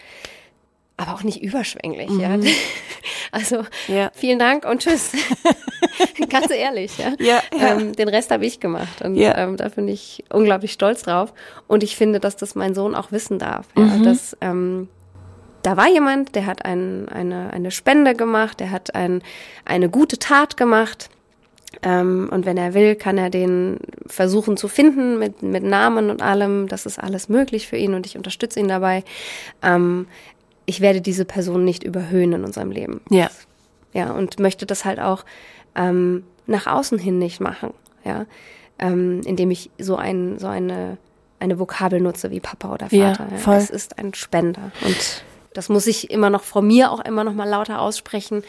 aber auch nicht überschwänglich, mhm. ja. Also ja. vielen Dank und tschüss. Ganz ehrlich, ja. ja, ja. Ähm, den Rest habe ich gemacht und ähm, da bin ich unglaublich stolz drauf. Und ich finde, dass das mein Sohn auch wissen darf, mhm. dass ähm, da war jemand, der hat ein, eine, eine Spende gemacht, der hat ein, eine gute Tat gemacht. Ähm, und wenn er will, kann er den versuchen zu finden mit, mit Namen und allem. Das ist alles möglich für ihn und ich unterstütze ihn dabei. Ähm, ich werde diese Person nicht überhöhen in unserem Leben. Ja. Ja, und möchte das halt auch ähm, nach außen hin nicht machen. Ja, ähm, indem ich so ein, so eine, eine Vokabel nutze wie Papa oder Vater. Ja, voll. Es ist ein Spender. Und das muss ich immer noch vor mir auch immer noch mal lauter aussprechen.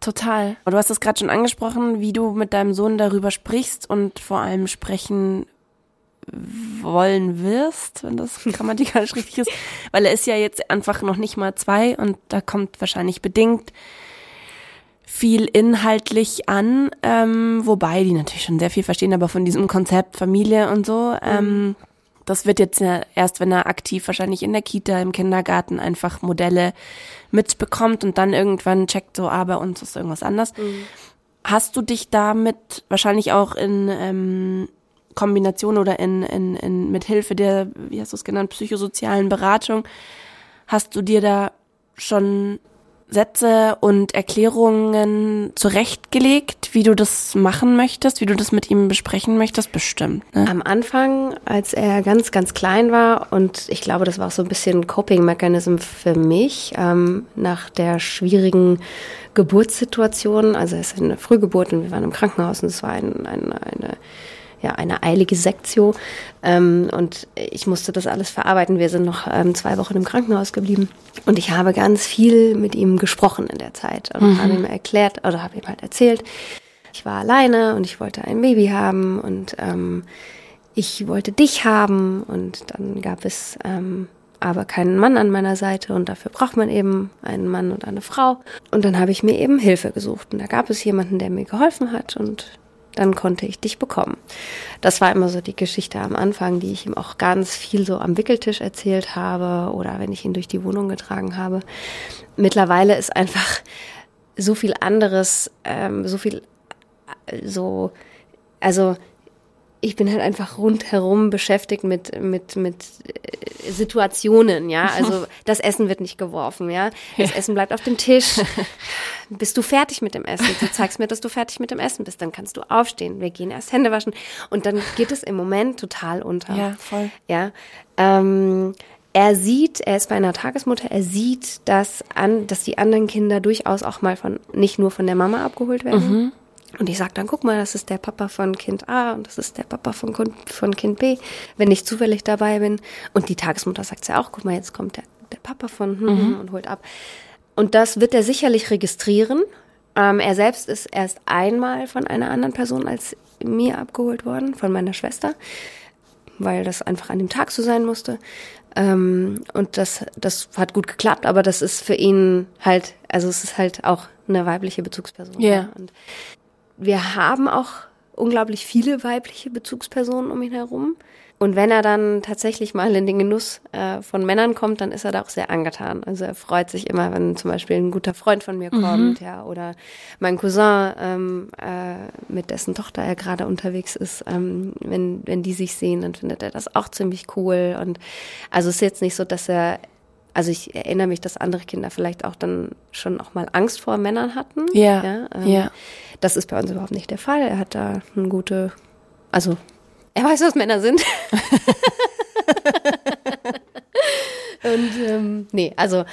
Total. Du hast es gerade schon angesprochen, wie du mit deinem Sohn darüber sprichst und vor allem sprechen wollen wirst, wenn das grammatikalisch richtig ist, weil er ist ja jetzt einfach noch nicht mal zwei und da kommt wahrscheinlich bedingt viel inhaltlich an, ähm, wobei die natürlich schon sehr viel verstehen, aber von diesem Konzept Familie und so, ähm, das wird jetzt ja erst, wenn er aktiv wahrscheinlich in der Kita, im Kindergarten einfach Modelle mitbekommt und dann irgendwann checkt so, ah, bei uns ist irgendwas anders. Hast du dich damit wahrscheinlich auch in ähm, Kombination oder in, in, in mit Hilfe der, wie hast du es genannt, psychosozialen Beratung, hast du dir da schon Sätze und Erklärungen zurechtgelegt, wie du das machen möchtest, wie du das mit ihm besprechen möchtest? Bestimmt. Ne? Am Anfang, als er ganz, ganz klein war, und ich glaube, das war auch so ein bisschen Coping-Mechanism für mich, ähm, nach der schwierigen Geburtssituation, also er ist eine Frühgeburt und wir waren im Krankenhaus und es war ein, ein, eine ja, eine eilige Sektio. Ähm, und ich musste das alles verarbeiten. Wir sind noch ähm, zwei Wochen im Krankenhaus geblieben. Und ich habe ganz viel mit ihm gesprochen in der Zeit und mhm. habe ihm erklärt oder habe ihm halt erzählt, ich war alleine und ich wollte ein Baby haben und ähm, ich wollte dich haben und dann gab es ähm, aber keinen Mann an meiner Seite und dafür braucht man eben einen Mann und eine Frau. Und dann habe ich mir eben Hilfe gesucht und da gab es jemanden, der mir geholfen hat und dann konnte ich dich bekommen. Das war immer so die Geschichte am Anfang, die ich ihm auch ganz viel so am Wickeltisch erzählt habe oder wenn ich ihn durch die Wohnung getragen habe. Mittlerweile ist einfach so viel anderes, ähm, so viel, äh, so, also ich bin halt einfach rundherum beschäftigt mit, mit, mit äh, Situationen, ja. Also das Essen wird nicht geworfen, ja. Das ja. Essen bleibt auf dem Tisch. Bist du fertig mit dem Essen? Du zeigst mir, dass du fertig mit dem Essen bist. Dann kannst du aufstehen. Wir gehen erst Hände waschen. Und dann geht es im Moment total unter. Ja, voll. Ja. Ähm, er sieht, er ist bei einer Tagesmutter, er sieht, dass, an, dass die anderen Kinder durchaus auch mal von, nicht nur von der Mama abgeholt werden. Mhm und ich sage dann, guck mal, das ist der Papa von Kind A und das ist der Papa von, von Kind B, wenn ich zufällig dabei bin. Und die Tagesmutter sagt ja auch, guck mal, jetzt kommt der, der Papa von hm, hm, mhm. und holt ab. Und das wird er sicherlich registrieren. Ähm, er selbst ist erst einmal von einer anderen Person als mir abgeholt worden, von meiner Schwester, weil das einfach an dem Tag so sein musste. Ähm, und das, das hat gut geklappt, aber das ist für ihn halt, also es ist halt auch eine weibliche Bezugsperson. Ja. Yeah. Und wir haben auch unglaublich viele weibliche Bezugspersonen um ihn herum. Und wenn er dann tatsächlich mal in den Genuss äh, von Männern kommt, dann ist er da auch sehr angetan. Also er freut sich immer, wenn zum Beispiel ein guter Freund von mir mhm. kommt, ja, oder mein Cousin, ähm, äh, mit dessen Tochter er gerade unterwegs ist, ähm, wenn, wenn die sich sehen, dann findet er das auch ziemlich cool. Und also es ist jetzt nicht so, dass er also ich erinnere mich, dass andere Kinder vielleicht auch dann schon auch mal Angst vor Männern hatten. Ja. Ja. Ähm, ja. Das ist bei uns überhaupt nicht der Fall. Er hat da eine gute, also er weiß, was Männer sind. Und ähm, nee, also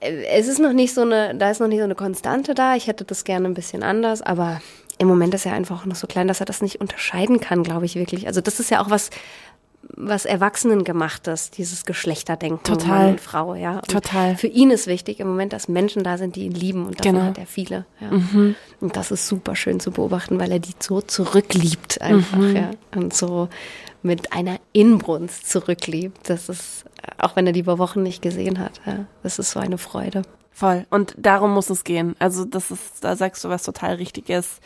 äh, es ist noch nicht so eine, da ist noch nicht so eine Konstante da. Ich hätte das gerne ein bisschen anders, aber im Moment ist er einfach noch so klein, dass er das nicht unterscheiden kann, glaube ich wirklich. Also das ist ja auch was, was Erwachsenen gemachtes, dieses Geschlechterdenken Total. Mann und Frau, ja. Und Total. Für ihn ist wichtig im Moment, dass Menschen da sind, die ihn lieben und davon Genau. hat er viele. Ja. Und das ist super schön zu beobachten, weil er die so zurückliebt einfach, ja. Und so mit einer Inbrunst zurückliebt. Das ist, auch wenn er die über Wochen nicht gesehen hat, ja. Das ist so eine Freude. Voll. Und darum muss es gehen. Also das ist, da sagst du was total Richtiges.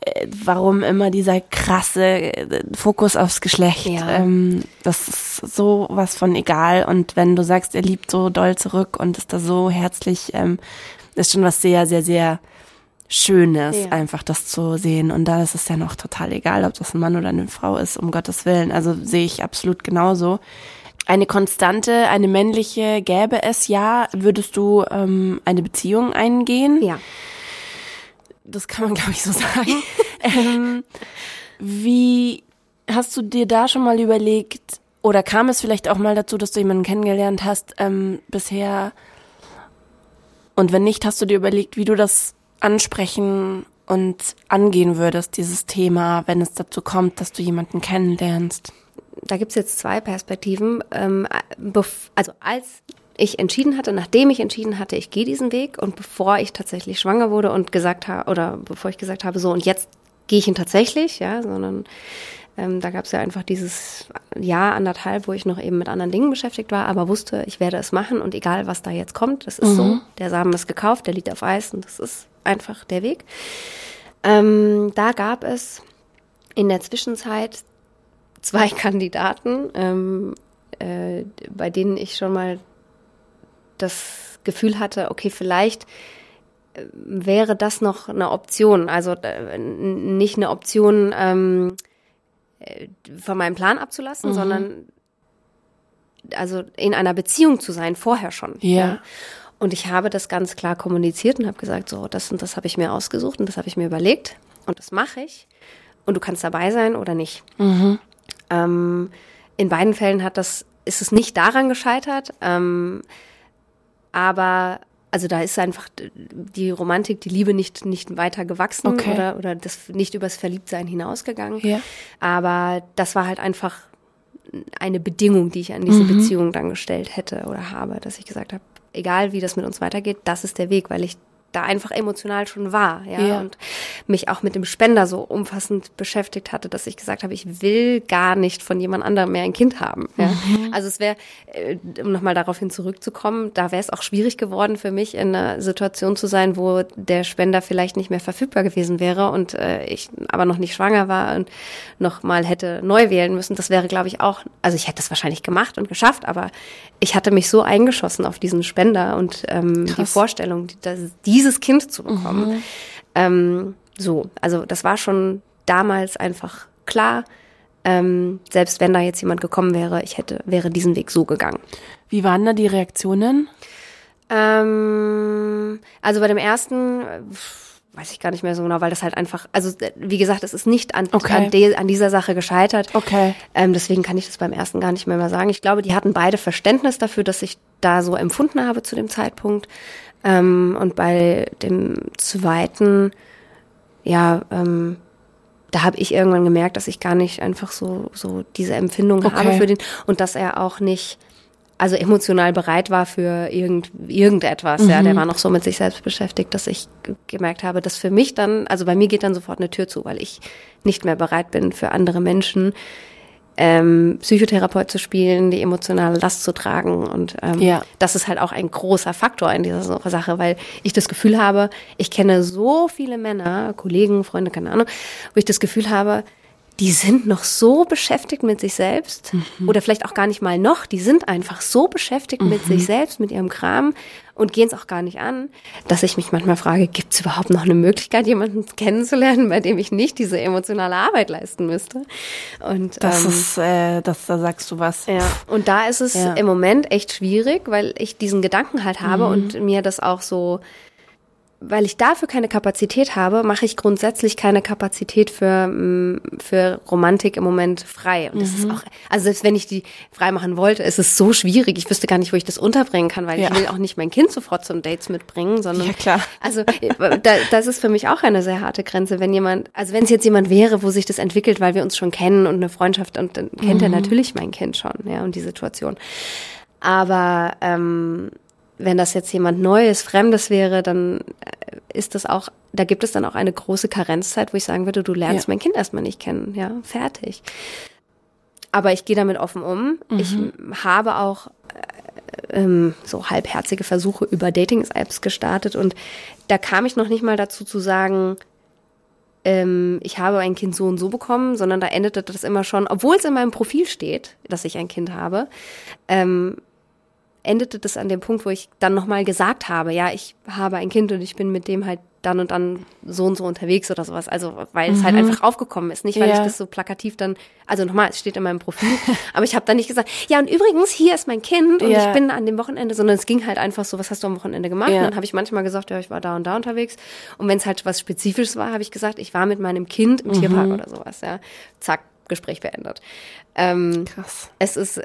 Äh, Warum immer dieser krasse äh, Fokus aufs Geschlecht? Ja. Ähm, das ist so was von egal. Und wenn du sagst, er liebt so doll zurück und ist da so herzlich, ähm, ist schon was sehr, sehr, sehr Schönes, Ja. einfach das zu sehen. Und da ist es ja noch total egal, ob das ein Mann oder eine Frau ist, um Gottes Willen. Also sehe ich absolut genauso. Eine Konstante, eine männliche gäbe es ja. Würdest du ähm, eine Beziehung eingehen? Ja. Das kann man, glaube ich, so sagen. ähm, wie hast du dir da schon mal überlegt, oder kam es vielleicht auch mal dazu, dass du jemanden kennengelernt hast ähm, bisher? Und wenn nicht, hast du dir überlegt, wie du das ansprechen und angehen würdest, dieses Thema, wenn es dazu kommt, dass du jemanden kennenlernst? Da gibt's jetzt zwei Perspektiven. Ähm, also als ich entschieden hatte, nachdem ich entschieden hatte, ich gehe diesen Weg und bevor ich tatsächlich schwanger wurde und gesagt habe, oder bevor ich gesagt habe, so und jetzt gehe ich ihn tatsächlich, ja, sondern ähm, da gab es ja einfach dieses Jahr, anderthalb, wo ich noch eben mit anderen Dingen beschäftigt war, aber wusste, ich werde es machen und egal, was da jetzt kommt, das ist mhm. so. Der Samen ist gekauft, der liegt auf Eis und das ist einfach der Weg. Ähm, da gab es in der Zwischenzeit zwei Kandidaten, ähm, äh, bei denen ich schon mal das Gefühl hatte, okay, vielleicht äh, wäre das noch eine Option. Also äh, nicht eine Option, ähm, äh, von meinem Plan abzulassen, mhm. sondern also in einer Beziehung zu sein, vorher schon. Ja. ja. Und ich habe das ganz klar kommuniziert und habe gesagt, so, das und das habe ich mir ausgesucht und das habe ich mir überlegt und das mache ich. Und du kannst dabei sein oder nicht. Mhm. Ähm, in beiden Fällen hat das, ist es nicht daran gescheitert, ähm, aber also da ist einfach die Romantik, die Liebe nicht, nicht weiter gewachsen okay. oder, oder das nicht übers Verliebtsein hinausgegangen. Ja. Aber das war halt einfach eine Bedingung, die ich an diese mhm. Beziehung dann gestellt hätte oder habe, dass ich gesagt habe, egal wie das mit uns weitergeht, das ist der Weg, weil ich da einfach emotional schon war, ja, ja, und mich auch mit dem Spender so umfassend beschäftigt hatte, dass ich gesagt habe, ich will gar nicht von jemand anderem mehr ein Kind haben. Ja. Mhm. Also es wäre, äh, um nochmal daraufhin zurückzukommen, da wäre es auch schwierig geworden für mich, in einer Situation zu sein, wo der Spender vielleicht nicht mehr verfügbar gewesen wäre und äh, ich aber noch nicht schwanger war und noch mal hätte neu wählen müssen. Das wäre, glaube ich, auch, also ich hätte das wahrscheinlich gemacht und geschafft, aber ich hatte mich so eingeschossen auf diesen Spender und ähm, die Vorstellung, dieses Kind zu bekommen. Mhm. Ähm, so, also das war schon damals einfach klar. Ähm, selbst wenn da jetzt jemand gekommen wäre, ich hätte, wäre diesen Weg so gegangen. Wie waren da die Reaktionen? Ähm, also bei dem ersten weiß ich gar nicht mehr so genau, weil das halt einfach, also wie gesagt, es ist nicht an, okay. an, de, an, dieser Sache gescheitert. Okay. Ähm, deswegen kann ich das beim ersten gar nicht mehr mal sagen. Ich glaube, die hatten beide Verständnis dafür, dass ich da so empfunden habe zu dem Zeitpunkt. Ähm, und bei dem zweiten, ja, ähm, da habe ich irgendwann gemerkt, dass ich gar nicht einfach so so diese Empfindung okay. habe für den und dass er auch nicht also emotional bereit war für irgend, irgendetwas. Mhm. Ja, der mhm. war noch so mit sich selbst beschäftigt, dass ich gemerkt habe, dass für mich dann, also bei mir geht dann sofort eine Tür zu, weil ich nicht mehr bereit bin für andere Menschen ähm, Psychotherapeut zu spielen, die emotionale Last zu tragen. Und ähm, ja. das ist halt auch ein großer Faktor in dieser Sache, weil ich das Gefühl habe, ich kenne so viele Männer, Kollegen, Freunde, keine Ahnung, wo ich das Gefühl habe, die sind noch so beschäftigt mit sich selbst mhm. oder vielleicht auch gar nicht mal noch, die sind einfach so beschäftigt mhm. mit sich selbst, mit ihrem Kram und gehen es auch gar nicht an, dass ich mich manchmal frage, gibt es überhaupt noch eine Möglichkeit, jemanden kennenzulernen, bei dem ich nicht diese emotionale Arbeit leisten müsste? Und das ähm, ist, äh, das, da sagst du was. Ja, und da ist es ja. im Moment echt schwierig, weil ich diesen Gedanken halt habe mhm. und mir das auch so weil ich dafür keine Kapazität habe, mache ich grundsätzlich keine Kapazität für, mm, für Romantik im Moment frei. Und das mhm. ist auch, also selbst wenn ich die frei machen wollte, ist es so schwierig. Ich wüsste gar nicht, wo ich das unterbringen kann, weil ja. ich will auch nicht mein Kind sofort zum Dates mitbringen, sondern. Ja, klar. Also, da, das ist für mich auch eine sehr harte Grenze. Wenn jemand, also wenn es jetzt jemand wäre, wo sich das entwickelt, weil wir uns schon kennen und eine Freundschaft und dann kennt mhm. er natürlich mein Kind schon, ja, und die Situation. Aber, ähm, wenn das jetzt jemand Neues, Fremdes wäre, dann äh, ist das auch, da gibt es dann auch eine große Karenzzeit, wo ich sagen würde, du lernst ja. mein Kind erstmal nicht kennen, ja, fertig. Aber ich gehe damit offen um. Mhm. Ich habe auch äh, ähm, so halbherzige Versuche über Dating-Apps gestartet und da kam ich noch nicht mal dazu zu sagen, ähm, ich habe ein Kind so und so bekommen, sondern da endete das immer schon, obwohl es in meinem Profil steht, dass ich ein Kind habe, ähm, endete das an dem Punkt, wo ich dann nochmal gesagt habe, ja, ich habe ein Kind und ich bin mit dem halt dann und dann so und so unterwegs oder sowas. Also, weil mhm. es halt mhm. einfach aufgekommen ist. Nicht, weil ja. ich das so plakativ dann, also nochmal, es steht in meinem Profil, aber ich habe dann nicht gesagt, ja, und übrigens, hier ist mein Kind und ja. ich bin an dem Wochenende, sondern es ging halt einfach so, was hast du am Wochenende gemacht? Ja. Und dann habe ich manchmal gesagt, ja, ich war da und da unterwegs. Und wenn es halt was Spezifisches war, habe ich gesagt, ich war mit meinem Kind im mhm. Tierpark oder sowas, ja. Zack, Gespräch beendet. Ähm, Krass. Es ist,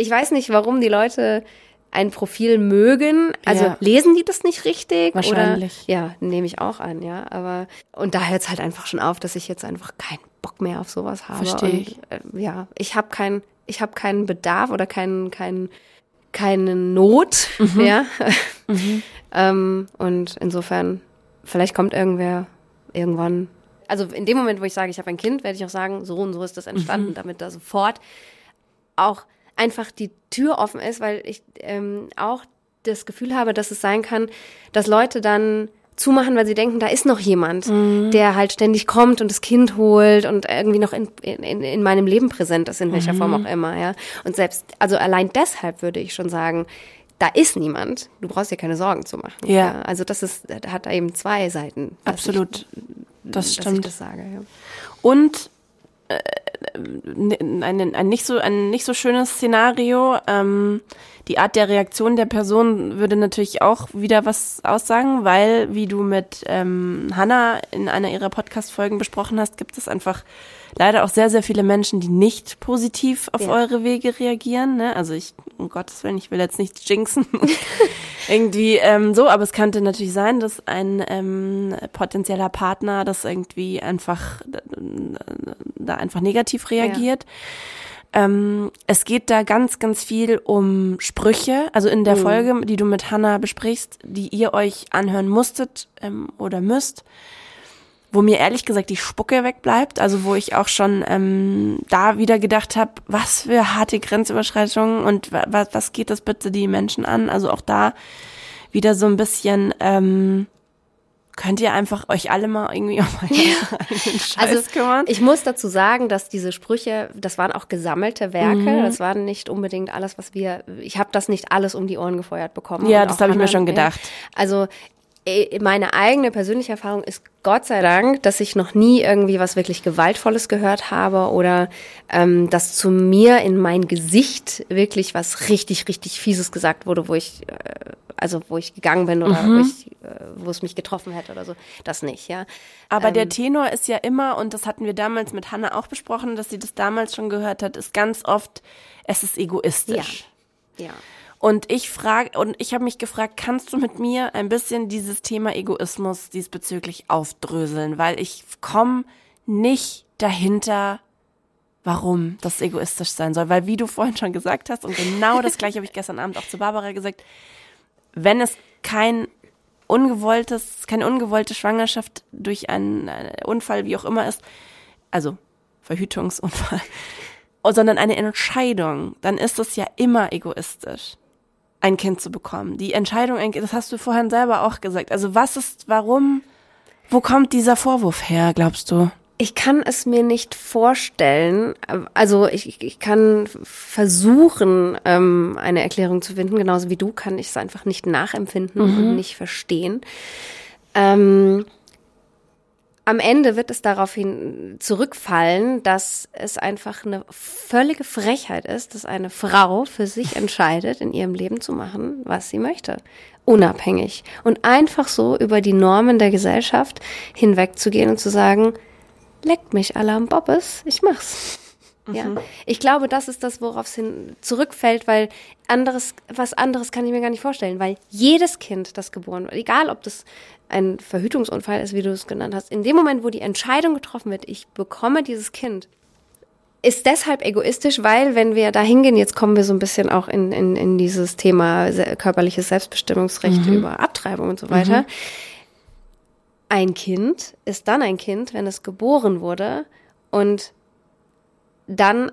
ich weiß nicht, warum die Leute ein Profil mögen. Also Ja. lesen die das nicht richtig? Wahrscheinlich. Oder, ja, nehme ich auch an, ja. Aber und da hört es halt einfach schon auf, dass ich jetzt einfach keinen Bock mehr auf sowas habe. Versteh ich. Und, äh, ja, ich habe keinen, ich habe keinen Bedarf oder keinen, keinen, keine Not, Mhm. ja. ähm, und insofern, vielleicht kommt irgendwer irgendwann. Also in dem Moment, wo ich sage, ich habe ein Kind, werde ich auch sagen, so und so ist das entstanden, damit da sofort auch einfach die Tür offen ist, weil ich ähm, auch das Gefühl habe, dass es sein kann, dass Leute dann zumachen, weil sie denken, da ist noch jemand, der halt ständig kommt und das Kind holt und irgendwie noch in, in, in meinem Leben präsent ist, in welcher Form auch immer, ja. Und selbst, also allein deshalb würde ich schon sagen, da ist niemand. Du brauchst dir keine Sorgen zu machen. Ja. Also das ist, hat da eben zwei Seiten. Absolut. Das Ich, dass ich stimmt. das sage, ja. Und ein, ein, ein, nicht so, ein nicht so schönes Szenario. Ähm, die Art der Reaktion der Person würde natürlich auch wieder was aussagen, weil, wie du mit ähm, Hannah in einer ihrer Podcast-Folgen besprochen hast, gibt es einfach leider auch sehr, sehr viele Menschen, die nicht positiv auf Ja. eure Wege reagieren. Ne? Also ich, um Gottes Willen, ich will jetzt nicht jinxen. irgendwie ähm, so, aber es könnte natürlich sein, dass ein ähm, potenzieller Partner das irgendwie einfach da einfach negativ reagiert. Ähm, es geht da ganz, ganz viel um Sprüche. Also in der Folge, die du mit Hannah besprichst, die ihr euch anhören musstet ähm, oder müsst, wo mir ehrlich gesagt die Spucke wegbleibt, also wo ich auch schon ähm, da wieder gedacht habe, was für harte Grenzüberschreitungen und wa wa was geht das bitte die Menschen an? Also auch da wieder so ein bisschen, ähm, könnt ihr einfach euch alle mal irgendwie um eigenen Scheiß Also kümmern? ich muss dazu sagen, dass diese Sprüche, das waren auch gesammelte Werke, Mhm. das waren nicht unbedingt alles, was wir, ich habe das nicht alles um die Ohren gefeuert bekommen. Ja, das habe ich mir schon gedacht. Also meine eigene persönliche Erfahrung ist Gott sei Dank, dass ich noch nie irgendwie was wirklich Gewaltvolles gehört habe oder ähm, dass zu mir in mein Gesicht wirklich was richtig, richtig Fieses gesagt wurde, wo ich, äh, also wo ich gegangen bin oder Mhm. wo, ich, äh, wo es mich getroffen hätte oder so. Das nicht, ja. Aber Ähm. der Tenor ist ja immer, und das hatten wir damals mit Hannah auch besprochen, dass sie das damals schon gehört hat, ist ganz oft, es ist egoistisch. Ja. Und ich frage, und ich habe mich gefragt, kannst du mit mir ein bisschen dieses Thema Egoismus diesbezüglich aufdröseln? Weil ich komme nicht dahinter, warum das egoistisch sein soll. Weil wie du vorhin schon gesagt hast, und genau das gleiche habe ich gestern Abend auch zu Barbara gesagt, wenn es kein ungewolltes, keine ungewollte Schwangerschaft durch einen äh, Unfall, wie auch immer ist, also Verhütungsunfall, sondern eine Entscheidung, dann ist es ja immer egoistisch, ein Kind zu bekommen. Die Entscheidung, das hast du vorhin selber auch gesagt. Also was ist, warum, wo kommt dieser Vorwurf her, glaubst du? Ich kann es mir nicht vorstellen. Also ich, ich kann versuchen, ähm, eine Erklärung zu finden. Genauso wie du kann ich es einfach nicht nachempfinden und nicht verstehen. Ähm, am Ende wird es daraufhin zurückfallen, dass es einfach eine völlige Frechheit ist, dass eine Frau für sich entscheidet, in ihrem Leben zu machen, was sie möchte. Unabhängig. Und einfach so über die Normen der Gesellschaft hinwegzugehen und zu sagen, leckt mich alle am Bobbes, ich mach's. Ja, ich glaube, das ist das, worauf es hin zurückfällt, weil anderes, was anderes kann ich mir gar nicht vorstellen, weil jedes Kind, das geboren wird, egal ob das ein Verhütungsunfall ist, wie du es genannt hast, in dem Moment, wo die Entscheidung getroffen wird, ich bekomme dieses Kind, ist deshalb egoistisch, weil wenn wir da hingehen, jetzt kommen wir so ein bisschen auch in, in, in dieses Thema körperliches Selbstbestimmungsrecht über Abtreibung und so weiter. Ein Kind ist dann ein Kind, wenn es geboren wurde und dann,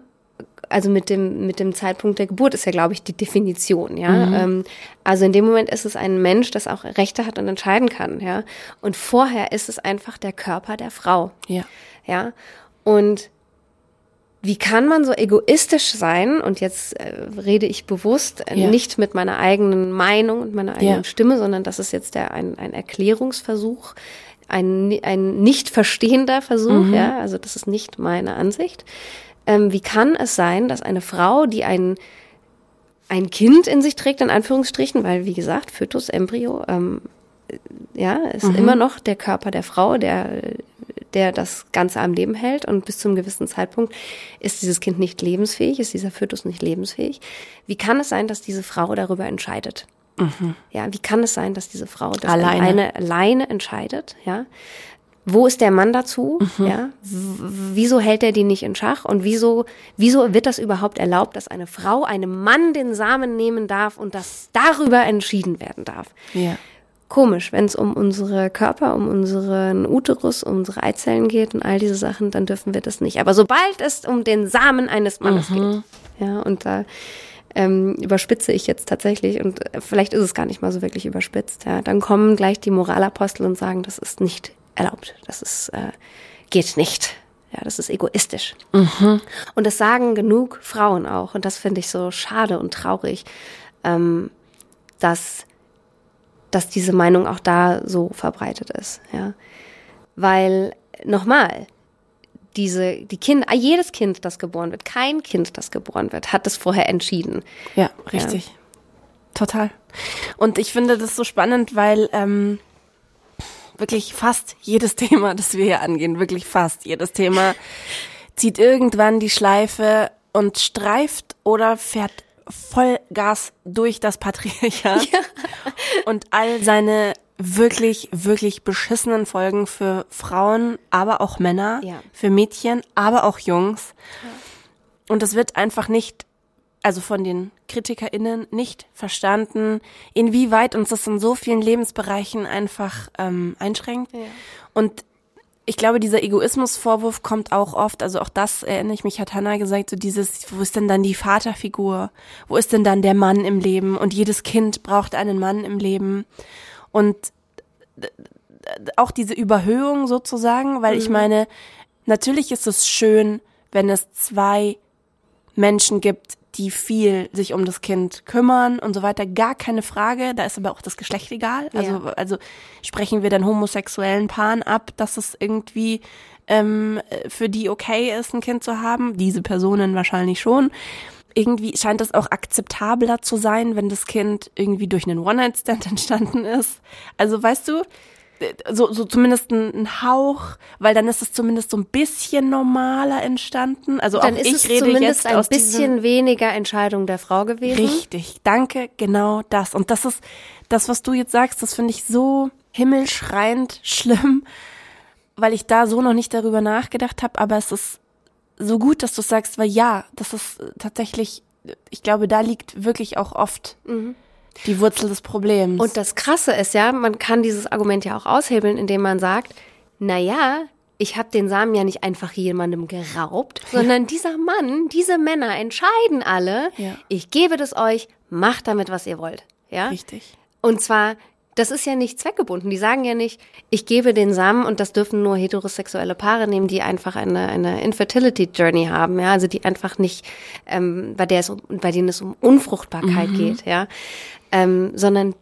also mit dem, mit dem Zeitpunkt der Geburt ist ja, glaube ich, die Definition, ja. Ähm, also in dem Moment ist es ein Mensch, das auch Rechte hat und entscheiden kann, ja. Und vorher ist es einfach der Körper der Frau. Ja. Ja. Und wie kann man so egoistisch sein? Und jetzt äh, rede ich bewusst äh, Ja. nicht mit meiner eigenen Meinung und meiner eigenen Ja. Stimme, sondern das ist jetzt der, ein, ein Erklärungsversuch, ein, ein nicht verstehender Versuch, ja. Also das ist nicht meine Ansicht. Ähm, wie kann es sein, dass eine Frau, die ein ein Kind in sich trägt, in Anführungsstrichen, weil, wie gesagt, Fötus, Embryo, ähm, ja, ist immer noch der Körper der Frau, der, der das Ganze am Leben hält und bis zum gewissen Zeitpunkt ist dieses Kind nicht lebensfähig, ist dieser Fötus nicht lebensfähig. Wie kann es sein, dass diese Frau darüber entscheidet? Mhm. Ja, wie kann es sein, dass diese Frau das Alleine. alleine, alleine entscheidet? Ja, wo ist der Mann dazu? Mhm. Ja, wieso hält er die nicht in Schach? Und wieso, wieso wird das überhaupt erlaubt, dass eine Frau einem Mann den Samen nehmen darf und dass darüber entschieden werden darf? Ja. Komisch, wenn es um unsere Körper, um unseren Uterus, um unsere Eizellen geht und all diese Sachen, dann dürfen wir das nicht. Aber sobald es um den Samen eines Mannes geht, ja, und da ähm, überspitze ich jetzt tatsächlich und äh, vielleicht ist es gar nicht mal so wirklich überspitzt, ja, dann kommen gleich die Moralapostel und sagen, das ist nicht erlaubt, das ist, äh, geht nicht. Ja, das ist egoistisch. Und das sagen genug Frauen auch. Und das finde ich so schade und traurig, ähm, dass, dass diese Meinung auch da so verbreitet ist. Ja. Weil, nochmal, diese, die Kinder, jedes Kind, das geboren wird, kein Kind, das geboren wird, hat das vorher entschieden. Ja, richtig. Total. Und ich finde das so spannend, weil ähm, wirklich fast jedes Thema, das wir hier angehen, wirklich fast jedes Thema, zieht irgendwann die Schleife und streift oder fährt Vollgas durch das Patriarchat und all seine wirklich, wirklich beschissenen Folgen für Frauen, aber auch Männer, Ja. für Mädchen, aber auch Jungs. Und es wird einfach nicht, also von den KritikerInnen nicht verstanden, inwieweit uns das in so vielen Lebensbereichen einfach ähm, einschränkt. Und ich glaube, dieser Egoismusvorwurf kommt auch oft, also auch das erinnere ich mich, hat Hannah gesagt, so dieses, wo ist denn dann die Vaterfigur? Wo ist denn dann der Mann im Leben? Und jedes Kind braucht einen Mann im Leben. Und d- auch diese Überhöhung sozusagen, weil ich meine, natürlich ist es schön, wenn es zwei Menschen gibt, die viel sich um das Kind kümmern und so weiter, gar keine Frage. Da ist aber auch das Geschlecht egal. Also, Ja. also sprechen wir dann homosexuellen Paaren ab, dass es irgendwie ähm, für die okay ist, ein Kind zu haben. Diese Personen wahrscheinlich schon. Irgendwie scheint es auch akzeptabler zu sein, wenn das Kind irgendwie durch einen One-Night-Stand entstanden ist. Also weißt du, so, so zumindest ein, Hauch, weil dann ist es zumindest so ein bisschen normaler entstanden. Also Dann auch ist ich es rede zumindest jetzt ein aus bisschen weniger Entscheidung der Frau gewesen. Richtig, danke, genau das. Und das ist das, was du jetzt sagst, das finde ich so himmelschreiend schlimm, weil ich da so noch nicht darüber nachgedacht habe, aber es ist so gut, dass du sagst, weil ja, das ist tatsächlich, ich glaube, da liegt wirklich auch oft die Wurzel des Problems. Und das Krasse ist ja, man kann dieses Argument ja auch aushebeln, indem man sagt, na ja, ich habe den Samen ja nicht einfach jemandem geraubt, sondern dieser Mann, diese Männer entscheiden alle, Ja. ich gebe das euch, macht damit, was ihr wollt. Ja? Richtig. Und zwar, das ist ja nicht zweckgebunden. Die sagen ja nicht, ich gebe den Samen und das dürfen nur heterosexuelle Paare nehmen, die einfach eine, eine Infertility Journey haben, ja, also die einfach nicht, ähm, bei der es um, bei denen es um Unfruchtbarkeit geht, ja, ähm, sondern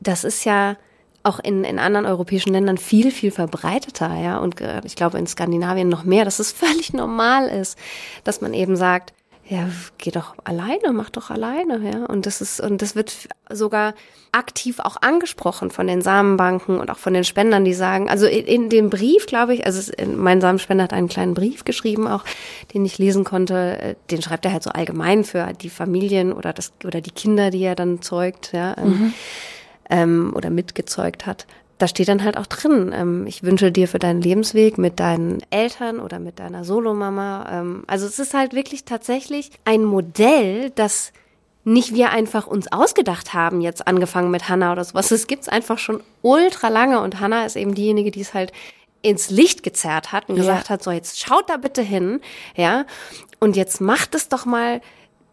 das ist ja auch in, in anderen europäischen Ländern viel, viel verbreiteter, ja, und äh, ich glaube in Skandinavien noch mehr, dass es völlig normal ist, dass man eben sagt, ja, geh doch alleine, mach doch alleine, ja. Und das ist, und das wird sogar aktiv auch angesprochen von den Samenbanken und auch von den Spendern, die sagen, also in, in dem Brief, glaube ich, also es, mein Samenspender hat einen kleinen Brief geschrieben auch, den ich lesen konnte, äh, den schreibt er halt so allgemein für die Familien oder das, oder die Kinder, die er dann zeugt, ja, ähm, ähm, oder mitgezeugt hat. Da steht dann halt auch drin, ähm, ich wünsche dir für deinen Lebensweg mit deinen Eltern oder mit deiner Solomama. Ähm, also es ist halt wirklich tatsächlich ein Modell, das nicht wir einfach uns ausgedacht haben, jetzt angefangen mit Hannah oder sowas. Es gibt's einfach schon ultra lange und Hannah ist eben diejenige, die es halt ins Licht gezerrt hat und Ja. gesagt hat, so jetzt schaut da bitte hin, ja, und jetzt macht es doch mal,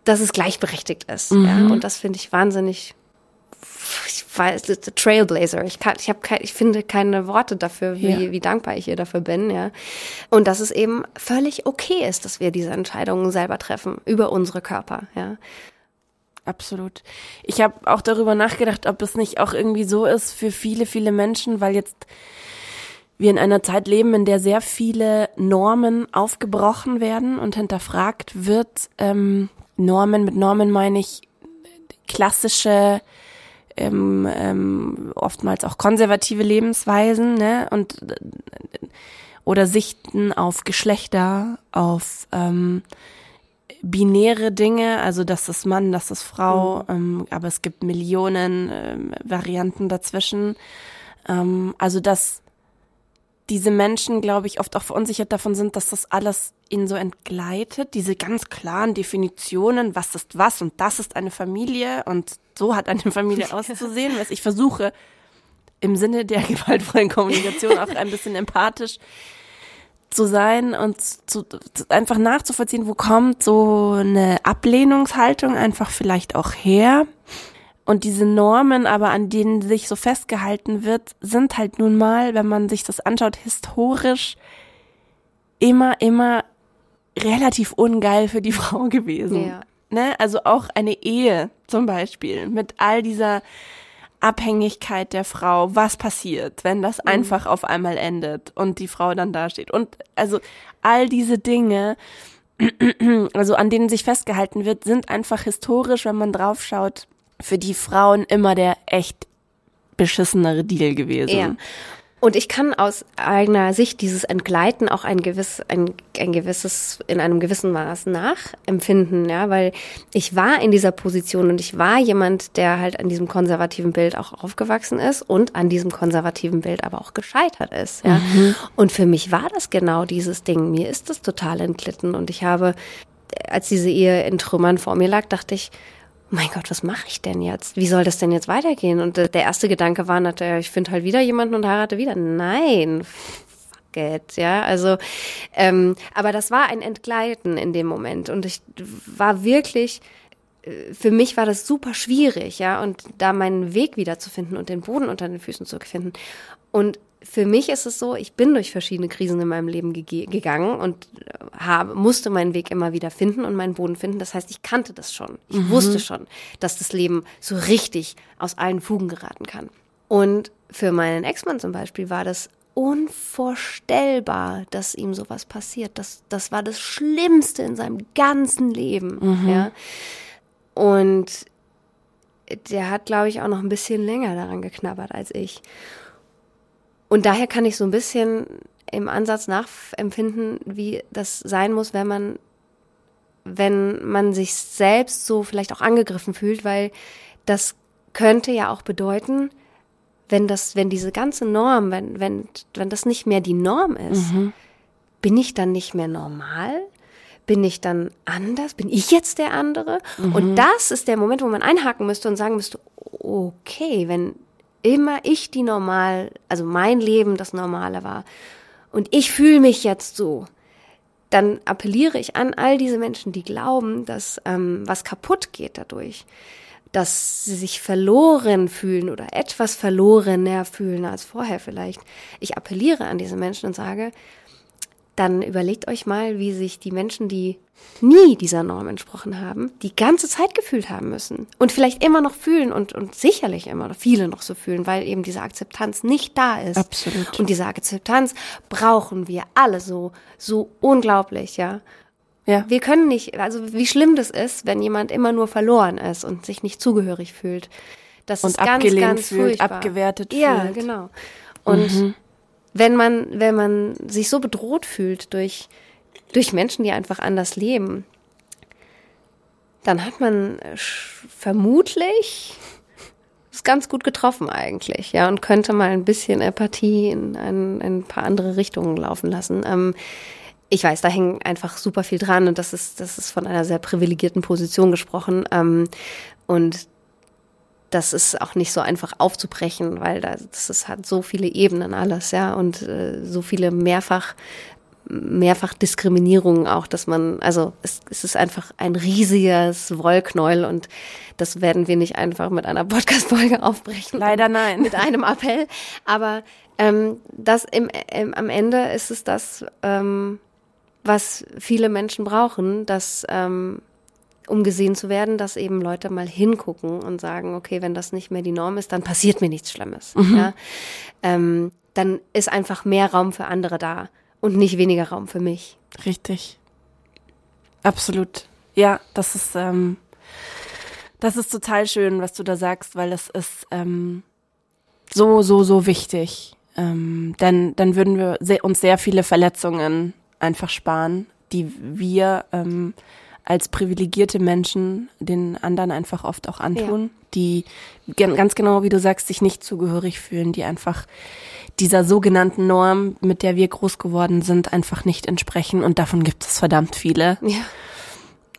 dass es gleichberechtigt ist, ja, und das finde ich wahnsinnig ich weiß, Trailblazer. Ich kann, ich habe, ich finde keine Worte dafür, wie, Ja. wie dankbar ich ihr dafür bin, ja. Und dass es eben völlig okay ist, dass wir diese Entscheidungen selber treffen über unsere Körper, ja. Absolut. Ich habe auch darüber nachgedacht, ob es nicht auch irgendwie so ist für viele, viele Menschen, weil jetzt wir in einer Zeit leben, in der sehr viele Normen aufgebrochen werden und hinterfragt wird. Ähm, Normen, mit Normen meine ich klassische, ähm, ähm, oftmals auch konservative Lebensweisen, ne? Und oder Sichten auf Geschlechter, auf ähm, binäre Dinge, also das ist Mann, das ist Frau, mhm. ähm, aber es gibt Millionen ähm, Varianten dazwischen. Ähm, also dass diese Menschen, glaube ich, oft auch verunsichert davon sind, dass das alles ihnen so entgleitet, diese ganz klaren Definitionen, was ist was und das ist eine Familie und so hat eine Familie auszusehen, was ich versuche im Sinne der gewaltvollen Kommunikation auch ein bisschen empathisch zu sein und zu, einfach nachzuvollziehen, wo kommt so eine Ablehnungshaltung einfach vielleicht auch her. Und diese Normen, aber an denen sich so festgehalten wird, sind halt nun mal, wenn man sich das anschaut, historisch immer, immer relativ ungeil für die Frau gewesen. Ja. Ne? Also auch eine Ehe zum Beispiel mit all dieser Abhängigkeit der Frau, was passiert, wenn das mhm. einfach auf einmal endet und die Frau dann dasteht. Und also all diese Dinge, also an denen sich festgehalten wird, sind einfach historisch, wenn man draufschaut, für die Frauen immer der echt beschissenere Deal gewesen. Ja. Und ich kann aus eigener Sicht dieses Entgleiten auch ein gewiss, ein, ein gewisses, in einem gewissen Maß nachempfinden, ja, weil ich war in dieser Position und ich war jemand, der halt an diesem konservativen Bild auch aufgewachsen ist und an diesem konservativen Bild aber auch gescheitert ist, ja. Mhm. Und für mich war das genau dieses Ding. Mir ist das total entglitten und ich habe, als diese Ehe in Trümmern vor mir lag, dachte ich, mein Gott, was mache ich denn jetzt? Wie soll das denn jetzt weitergehen? Und der erste Gedanke war natürlich, ich finde halt wieder jemanden und heirate wieder. Nein, fuck it, ja. Also, ähm, aber das war ein Entgleiten in dem Moment und ich war wirklich äh, für mich war das super schwierig, ja, und da meinen Weg wiederzufinden und den Boden unter den Füßen zu finden. Und für mich ist es so, ich bin durch verschiedene Krisen in meinem Leben ge gegangen und habe, musste meinen Weg immer wieder finden und meinen Boden finden. Das heißt, ich kannte das schon. Ich mhm. wusste schon, dass das Leben so richtig aus allen Fugen geraten kann. Und für meinen Ex-Mann zum Beispiel war das unvorstellbar, dass ihm sowas passiert. Das, das war das Schlimmste in seinem ganzen Leben. Mhm. Ja. Und der hat, glaube ich, auch noch ein bisschen länger daran geknabbert als ich. Und daher kann ich so ein bisschen im Ansatz nachempfinden, wie das sein muss, wenn man, wenn man sich selbst so vielleicht auch angegriffen fühlt, weil das könnte ja auch bedeuten, wenn das, wenn diese ganze Norm, wenn, wenn, wenn das nicht mehr die Norm ist, mhm. bin ich dann nicht mehr normal? Bin ich dann anders? Bin ich jetzt der andere? Mhm. Und das ist der Moment, wo man einhaken müsste und sagen müsste, okay, wenn immer ich die normal, also mein Leben das Normale war und ich fühle mich jetzt so, dann appelliere ich an all diese Menschen, die glauben, dass ähm, was kaputt geht dadurch, dass sie sich verloren fühlen oder etwas verlorener fühlen als vorher vielleicht. Ich appelliere an diese Menschen und sage, dann überlegt euch mal, wie sich die Menschen, die nie dieser Norm entsprochen haben, die ganze Zeit gefühlt haben müssen und vielleicht immer noch fühlen und, und sicherlich immer noch viele noch so fühlen, weil eben diese Akzeptanz nicht da ist. Absolut. Und diese Akzeptanz brauchen wir alle so, so unglaublich, ja. Ja. Wir können nicht, also wie schlimm das ist, wenn jemand immer nur verloren ist und sich nicht zugehörig fühlt. Das und ist ganz, ganz fühlt, furchtbar. abgewertet ja, fühlt. Ja, genau. Und mhm wenn man, wenn man sich so bedroht fühlt durch, durch Menschen, die einfach anders leben, dann hat man vermutlich es ganz gut getroffen eigentlich, ja, und könnte mal ein bisschen Empathie in ein, ein paar andere Richtungen laufen lassen. Ähm, ich weiß, da hängt einfach super viel dran und das ist, das ist von einer sehr privilegierten Position gesprochen. Ähm, und das ist auch nicht so einfach aufzubrechen, weil das ist, hat so viele Ebenen alles, ja, und äh, so viele mehrfach mehrfach Diskriminierungen auch, dass man, also es, es ist einfach ein riesiges Wollknäuel und das werden wir nicht einfach mit einer Podcast-Folge aufbrechen. Leider nein. Mit einem Appell. Aber ähm, das im, im, am Ende ist es das, ähm, was viele Menschen brauchen, dass ähm, um gesehen zu werden, dass eben Leute mal hingucken und sagen, okay, wenn das nicht mehr die Norm ist, dann passiert mir nichts Schlimmes. Mhm. Ja? Ähm, dann ist einfach mehr Raum für andere da und nicht weniger Raum für mich. Richtig. Absolut. Ja, das ist, ähm, das ist total schön, was du da sagst, weil das ist ähm, so, so, so wichtig. Ähm, denn dann würden wir uns sehr viele Verletzungen einfach sparen, die wir ähm, als privilegierte Menschen den anderen einfach oft auch antun, ja. die ganz genau, wie du sagst, sich nicht zugehörig fühlen, die einfach dieser sogenannten Norm, mit der wir groß geworden sind, einfach nicht entsprechen. Und davon gibt es verdammt viele. Ja.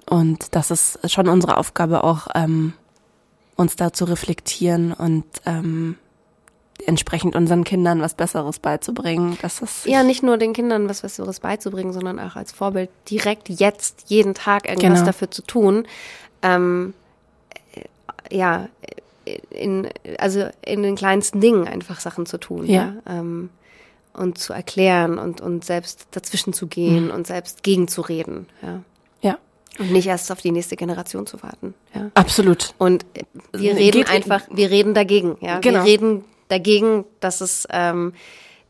Und das ist schon unsere Aufgabe auch, ähm, uns da zu reflektieren und ähm, entsprechend unseren Kindern was Besseres beizubringen. Dass das ja, nicht nur den Kindern was Besseres beizubringen, sondern auch als Vorbild direkt jetzt jeden Tag irgendwas genau. dafür zu tun. Ähm, äh, ja, in, also in den kleinsten Dingen einfach Sachen zu tun. Ja. ja? Ähm, und zu erklären und, und selbst dazwischen zu gehen mhm. und selbst gegenzureden. Ja. Ja. Und nicht erst auf die nächste Generation zu warten. Ja. Absolut. Und wir reden einfach, wir reden dagegen. Ja. Genau. Wir reden dagegen, dass es ähm,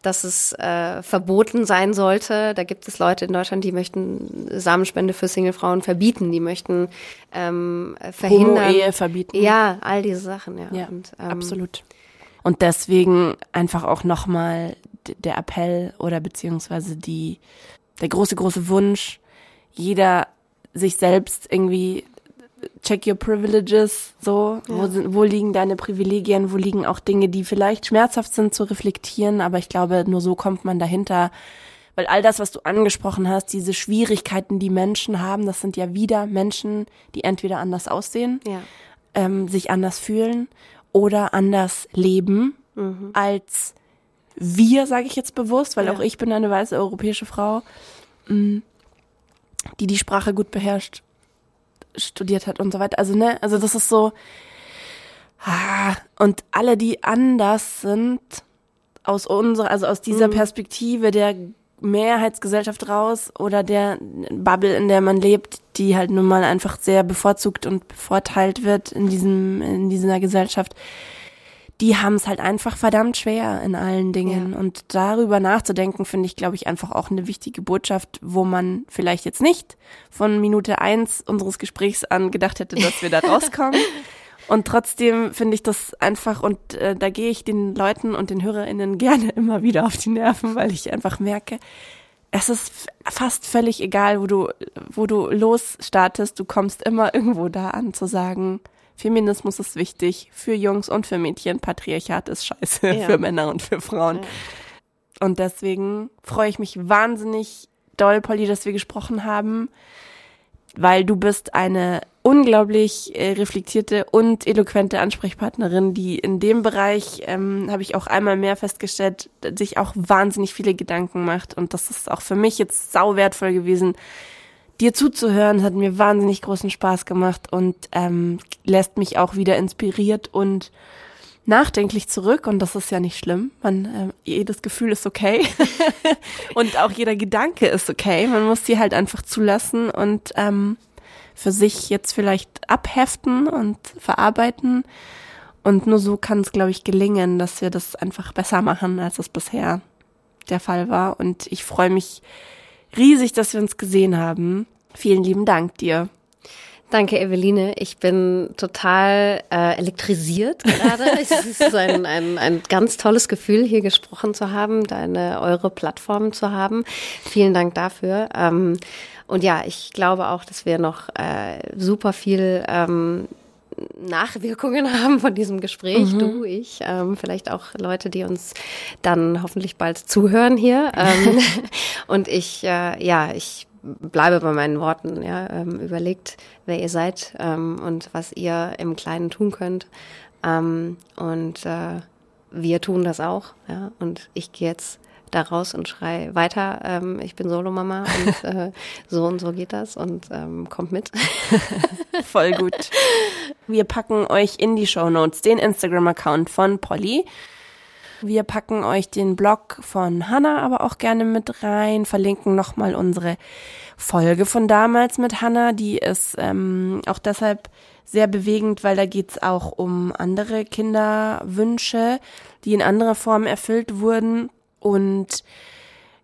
dass es äh, verboten sein sollte. Da gibt es Leute in Deutschland, die möchten Samenspende für Singlefrauen verbieten, die möchten ähm, verhindern. Homo-Ehe verbieten. Ja, all diese Sachen, ja. ja Und, ähm, absolut. Und deswegen einfach auch nochmal der Appell oder beziehungsweise die, der große, große Wunsch, jeder sich selbst irgendwie check your privileges, so, ja. wo, sind, wo liegen deine Privilegien, wo liegen auch Dinge, die vielleicht schmerzhaft sind zu reflektieren, aber ich glaube, nur so kommt man dahinter, weil all das, was du angesprochen hast, diese Schwierigkeiten, die Menschen haben, das sind ja wieder Menschen, die entweder anders aussehen, ja. ähm, sich anders fühlen oder anders leben mhm. als wir, sage ich jetzt bewusst, weil ja. auch ich bin eine weiße europäische Frau, mm, die die Sprache gut beherrscht studiert hat und so weiter. Also, ne, also das ist so. Ah, und alle, die anders sind, aus unserer, also aus dieser mhm. Perspektive der Mehrheitsgesellschaft raus oder der Bubble, in der man lebt, die halt nun mal einfach sehr bevorzugt und bevorteilt wird in diesem, in dieser Gesellschaft, die haben es halt einfach verdammt schwer in allen Dingen. Ja. Und darüber nachzudenken, finde ich, glaube ich, einfach auch eine wichtige Botschaft, wo man vielleicht jetzt nicht von Minute eins unseres Gesprächs an gedacht hätte, dass wir da rauskommen. und trotzdem finde ich das einfach, und äh, da gehe ich den Leuten und den HörerInnen gerne immer wieder auf die Nerven, weil ich einfach merke, es ist fast völlig egal, wo du, wo du losstartest, du kommst immer irgendwo da an zu sagen, Feminismus ist wichtig für Jungs und für Mädchen. Patriarchat ist scheiße ja. für Männer und für Frauen. Ja. Und deswegen freue ich mich wahnsinnig doll, Polly, dass wir gesprochen haben, weil du bist eine unglaublich äh, reflektierte und eloquente Ansprechpartnerin, die in dem Bereich, ähm, habe ich auch einmal mehr festgestellt, sich auch wahnsinnig viele Gedanken macht. Und das ist auch für mich jetzt sau wertvoll gewesen, dir zuzuhören, hat mir wahnsinnig großen Spaß gemacht und ähm, lässt mich auch wieder inspiriert und nachdenklich zurück und das ist ja nicht schlimm. Man, äh, jedes Gefühl ist okay und auch jeder Gedanke ist okay. Man muss sie halt einfach zulassen und ähm, für sich jetzt vielleicht abheften und verarbeiten. Und nur so kann es, glaube ich, gelingen, dass wir das einfach besser machen, als es bisher der Fall war. Und ich freue mich riesig, dass wir uns gesehen haben. Vielen lieben Dank dir. Danke, Eveline. Ich bin total äh, elektrisiert gerade. es ist ein, ein, ein ganz tolles Gefühl, hier gesprochen zu haben, deine eure Plattform zu haben. Vielen Dank dafür. Ähm, und ja, ich glaube auch, dass wir noch äh, super viel ähm, Nachwirkungen haben von diesem Gespräch, mhm. du, ich, ähm, vielleicht auch Leute, die uns dann hoffentlich bald zuhören hier. Ähm, und ich, äh, ja, ich bleibe bei meinen Worten. Ja, ähm, überlegt, wer ihr seid ähm, und was ihr im Kleinen tun könnt. Ähm, und äh, wir tun das auch. Ja, und ich gehe jetzt da raus und schrei weiter, ähm, ich bin Solomama und äh, so und so geht das und ähm, kommt mit. Voll gut. Wir packen euch in die Show Notes den Instagram-Account von Polly. Wir packen euch den Blog von Hannah aber auch gerne mit rein, verlinken nochmal unsere Folge von damals mit Hannah. Die ist ähm, auch deshalb sehr bewegend, weil da geht's auch um andere Kinderwünsche, die in anderer Form erfüllt wurden. Und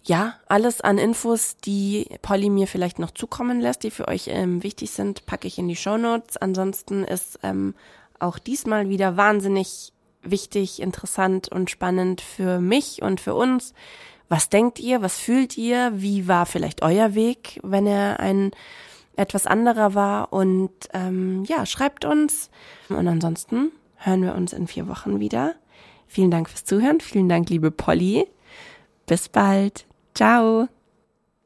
ja, alles an Infos, die Polly mir vielleicht noch zukommen lässt, die für euch ähm, wichtig sind, packe ich in die Show Notes. Ansonsten ist ähm, auch diesmal wieder wahnsinnig wichtig, interessant und spannend für mich und für uns. Was denkt ihr? Was fühlt ihr? Wie war vielleicht euer Weg, wenn er ein etwas anderer war? Und ähm, ja, schreibt uns. Und ansonsten hören wir uns in vier Wochen wieder. Vielen Dank fürs Zuhören. Vielen Dank, liebe Polly. Bis bald. Ciao.